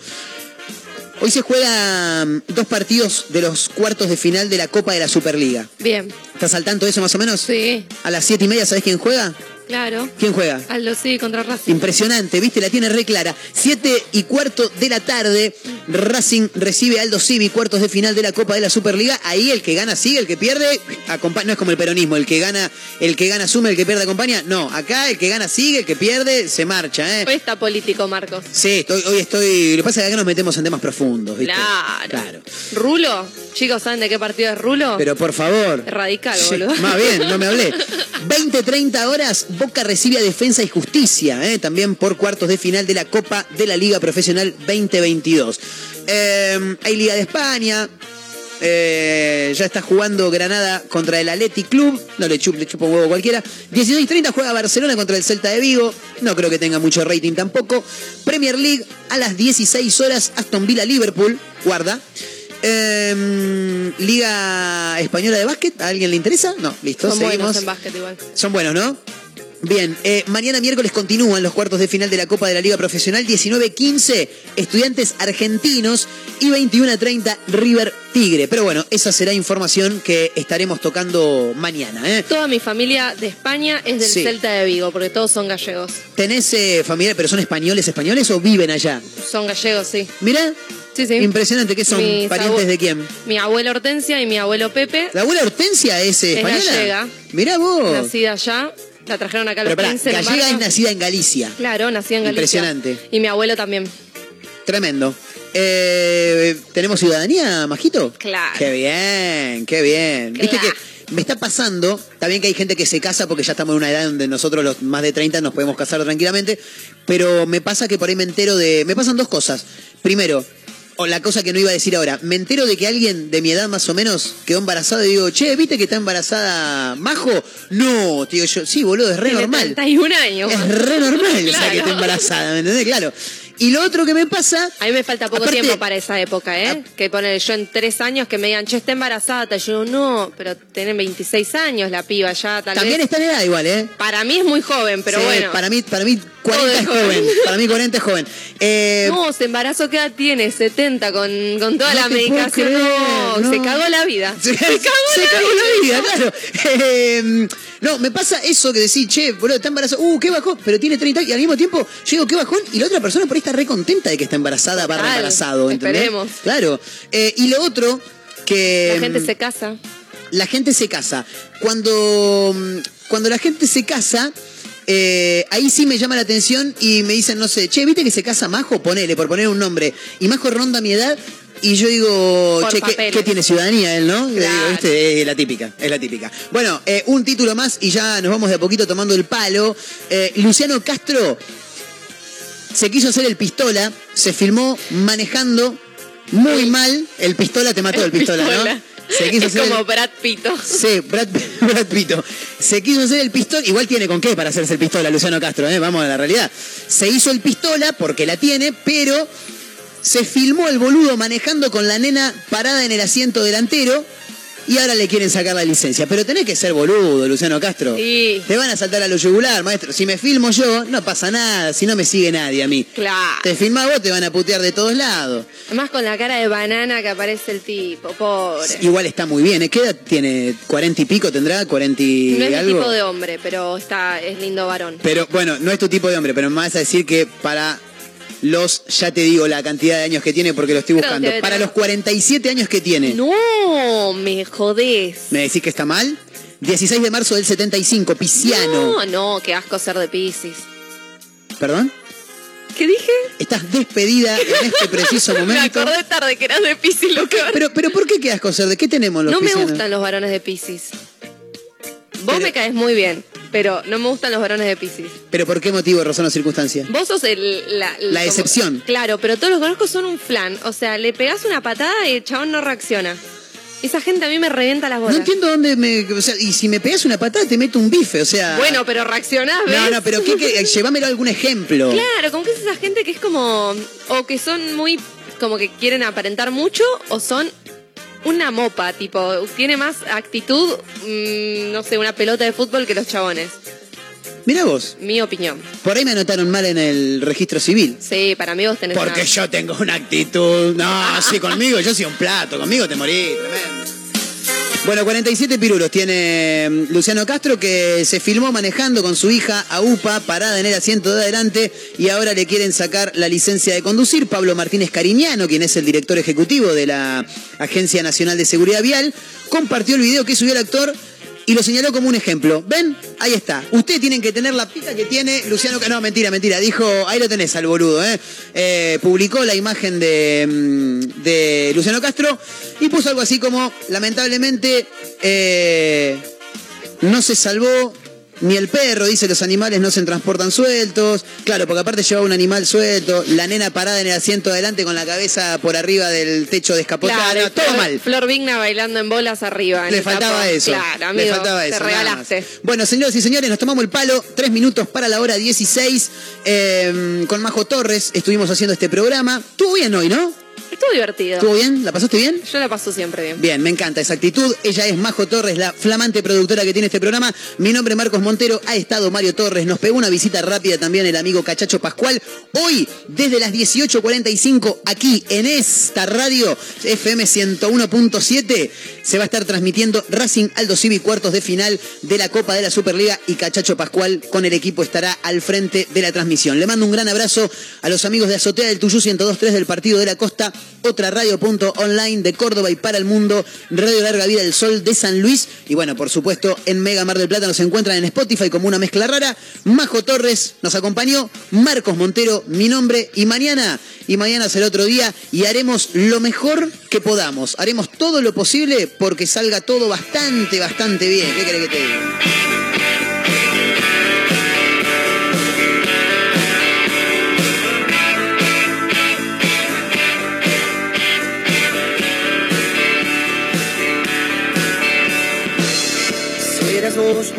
Hoy se juegan dos partidos de los cuartos de final de la Copa de la Superliga. Bien. ¿Estás al tanto de eso más o menos? Sí, A las siete y media, ¿sabés quién juega? Claro. ¿Quién juega? Aldo sí contra Racing. Impresionante, viste, la tiene re clara. Siete y cuarto de la tarde, Racing recibe a Aldo Civi, cuartos de final de la Copa de la Superliga. Ahí el que gana sigue, el que pierde acompaña. No es como el peronismo, el que gana, el que gana asume, el que pierde acompaña. No, acá el que gana sigue, el que pierde se marcha, ¿eh? Hoy está político, Marcos. Sí, estoy, hoy estoy. Lo que pasa es que acá nos metemos en temas profundos, ¿viste? Claro. Claro. Rulo. Chicos, ¿saben de qué partido es Rulo? Pero por favor. Es radical, Sí, boludo. Más bien, no me hablé. 20-30 horas, Boca recibe a Defensa y Justicia, ¿eh? también por cuartos de final de la Copa de la Liga Profesional 2022. Eh, hay Liga de España. eh, ya está jugando Granada contra el Athletic Club. No le chupo, le chupo un huevo cualquiera. 16.30 juega Barcelona contra el Celta de Vigo. No creo que tenga mucho rating tampoco. Premier League a las 16 horas. Aston Villa Liverpool. Guarda. Eh, Liga Española de Básquet, ¿a alguien le interesa? No, listo, Son seguimos. buenos en básquet igual. Son buenos, ¿no? Bien, eh, mañana miércoles continúan los cuartos de final de la Copa de la Liga Profesional 19-15, estudiantes argentinos y 21-30 River Tigre. Pero bueno, esa será información que estaremos tocando mañana. ¿eh? Toda mi familia de España es del Sí. Celta de Vigo, porque todos son gallegos. ¿Tenés eh, familia, pero son españoles españoles o viven allá? Son gallegos, sí. Mirá, Sí, sí. impresionante, ¿qué son? Mis ¿Parientes de quién? Mi abuela Hortensia y mi abuelo Pepe, ¿La abuela Hortensia es Es española? gallega. Mirá vos. nacida allá. La trajeron acá a los Pero pará, 15 en gallega es nacida en Galicia. Claro, nacida en Galicia. Impresionante. Y mi abuelo también. Tremendo. Eh, ¿Tenemos ciudadanía, Majito? Claro. Qué bien, qué bien. Viste que me está pasando, está bien que hay gente que se casa porque ya estamos en una edad donde nosotros los más de 30 nos podemos casar tranquilamente, pero me pasa que por ahí me entero de... Me pasan dos cosas. Primero, o la cosa que no iba a decir ahora, me entero de que alguien de mi edad más o menos quedó embarazado y digo, che, ¿viste que está embarazada Majo? No, digo yo, sí, boludo, es re Tiene normal. 31 años. Es re normal, o sea, Claro. que esté embarazada, ¿me entendés? Claro. Y lo otro que me pasa... A mí me falta poco Aparte- tiempo para esa época, ¿eh? que pone yo en tres años que me digan, che, está embarazada. Te yo, no, pero tienen 26 años la piba ya, tal También vez. está en edad igual, ¿eh? Para mí es muy joven, pero Sí, bueno. Para mí, para mí 40 Todo es joven. joven. Para mí 40 es joven. Eh, No, se embarazó, ¿qué edad tiene? 70 con, con toda No la medicación. creer, no, no. se cagó la vida. se, Se cagó, se la, cagó vida. la vida, claro. Eh, no, me pasa eso que decís, che, boludo, está embarazada. Uh, qué bajón, pero tiene 30 y al mismo tiempo yo digo, qué bajón. Y la otra persona por ahí está re contenta de que está embarazada, barra Total, embarazado, ¿entendés? esperemos. Claro. Eh, y lo otro que. La gente mm, se casa. la gente se casa. Cuando, mm, cuando la gente se casa, eh, ahí sí me llama la atención y me dicen, no sé, che, ¿viste que se casa Majo? Ponele, por poner un nombre. Y Majo ronda mi edad. Y yo digo, Por che, ¿qué, tiene ciudadanía él, no? Digo, Claro. "Viste, es la típica, es la típica. Bueno, eh, un título más y ya nos vamos de a poquito tomando el palo. Eh, Luciano Castro se quiso hacer el pistola, se filmó manejando muy mal. El pistola te mató el, pistola, pistola. ¿no? Se quiso Es hacer el- como Brad Pito. Sí, Brad, Brad Pito. Se quiso hacer el pistola. Igual tiene con qué para hacerse el pistola, Luciano Castro, ¿eh? vamos a la realidad. Se hizo el pistola porque la tiene, pero se filmó el boludo manejando con la nena parada en el asiento delantero y ahora le quieren sacar la licencia. Pero tenés que ser boludo, Luciano Castro. Sí. Te van a saltar a lo yugular, maestro. Si me filmo yo, no pasa nada. Si no me sigue nadie a mí. Claro. Te filmás vos, te van a putear de todos lados. Además con la cara de banana que aparece el tipo, pobre. Igual está muy bien. ¿Qué edad tiene? ¿40 y pico tendrá? ¿40 y no es mi algo? tipo de hombre, pero está, es lindo varón. Pero bueno, no es tu tipo de hombre, pero me vas a decir que para los, ya te digo la cantidad de años que tiene porque lo estoy buscando. Para tener- los 47 años que tiene. No, me jodés. ¿Me decís que está mal? 16 de marzo del 75, Pisciano. No, no, qué asco ser de Pisces. ¿Perdón? ¿Qué dije? Estás despedida en este preciso Me momento. acordé tarde que eras de Pisces, lo que Pero, pero ¿por qué qué asco ser? ¿De qué tenemos los No me gustan los varones de Pisces. Vos me caes muy bien, pero no me gustan los varones de Pisces. ¿Pero por qué motivo, razón o circunstancia? Vos sos el, la, el- La como- excepción. Claro, pero todos los conozco son un flan. O sea, le pegás una patada y el chabón no reacciona. Esa gente a mí me revienta las bolas. No entiendo dónde me... O sea, y si me pegas una patada te meto un bife, o sea... Bueno, pero reaccionás, ¿ves? No, no, pero ¿qué, qué? llévamelo a algún ejemplo. Claro, como que es esa gente que es como. O que son muy. Como que quieren aparentar mucho, o son una mopa, tipo. Tiene más actitud, mm, no sé, una pelota de fútbol que los chabones. Mira vos, Mi opinión. por ahí me anotaron mal en el registro civil. Sí, para mí vos tenés Porque una- yo tengo una actitud. No, sí, conmigo yo soy un plato, conmigo te morí, tremendo. Bueno, 47 pirulos tiene mm, Luciano Castro que se filmó manejando con su hija a UPA parada en el asiento de adelante y ahora le quieren sacar la licencia de conducir. Pablo Martínez Cariñano, quien es el director ejecutivo de la Agencia Nacional de Seguridad Vial, compartió el video que subió el actor y lo señaló como un ejemplo. ¿Ven? Ahí está. Ustedes tienen que tener la pica que tiene Luciano. No, mentira, mentira. Dijo, ahí lo tenés al boludo, ¿eh? Eh, publicó la imagen de, mm, de Luciano Castro y puso algo así como, lamentablemente, eh, no se salvó ni el perro, dice los animales no se transportan sueltos. Claro, porque aparte llevaba un animal suelto, la nena parada en el asiento de adelante con la cabeza por arriba del techo descapotado. Claro, No, todo Flor- mal. Flor Vigna bailando en bolas arriba. en Le faltaba eso. Claro, amigo. Le faltaba te eso. nada regalaste. Bueno, señoras y señores, nos tomamos el palo. Tres minutos para la hora 16. eh, con Majo Torres estuvimos haciendo este programa. Estuvo bien hoy, ¿no? Estuvo divertido. ¿Estuvo bien? ¿La pasaste bien? Yo la paso siempre bien. Bien, me encanta esa actitud. Ella es Majo Torres, la flamante productora que tiene este programa. Mi nombre es Marcos Montero. Ha estado Mario Torres. Nos pegó una visita rápida también el amigo Cachacho Pascual. Hoy, desde las 18.45, aquí en esta radio FM 101.7, se va a estar transmitiendo Racing Aldo Civi cuartos de final de la Copa de la Superliga y Cachacho Pascual con el equipo estará al frente de la transmisión. Le mando un gran abrazo a los amigos de Azotea del Tuyú 102.3 del Partido de la Costa, otra radio.online de Córdoba y para el mundo, Radio Larga Vida del Sol de San Luis y bueno, por supuesto, en Mega Mar del Plata nos encuentran en Spotify como una mezcla rara. Majo Torres nos acompañó, Marcos Montero, mi nombre y mañana, y mañana será otro día y haremos lo mejor que podamos. Haremos todo lo posible porque salga todo bastante, bastante bien. ¿Qué querés que te diga?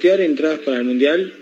sortear entradas para el Mundial?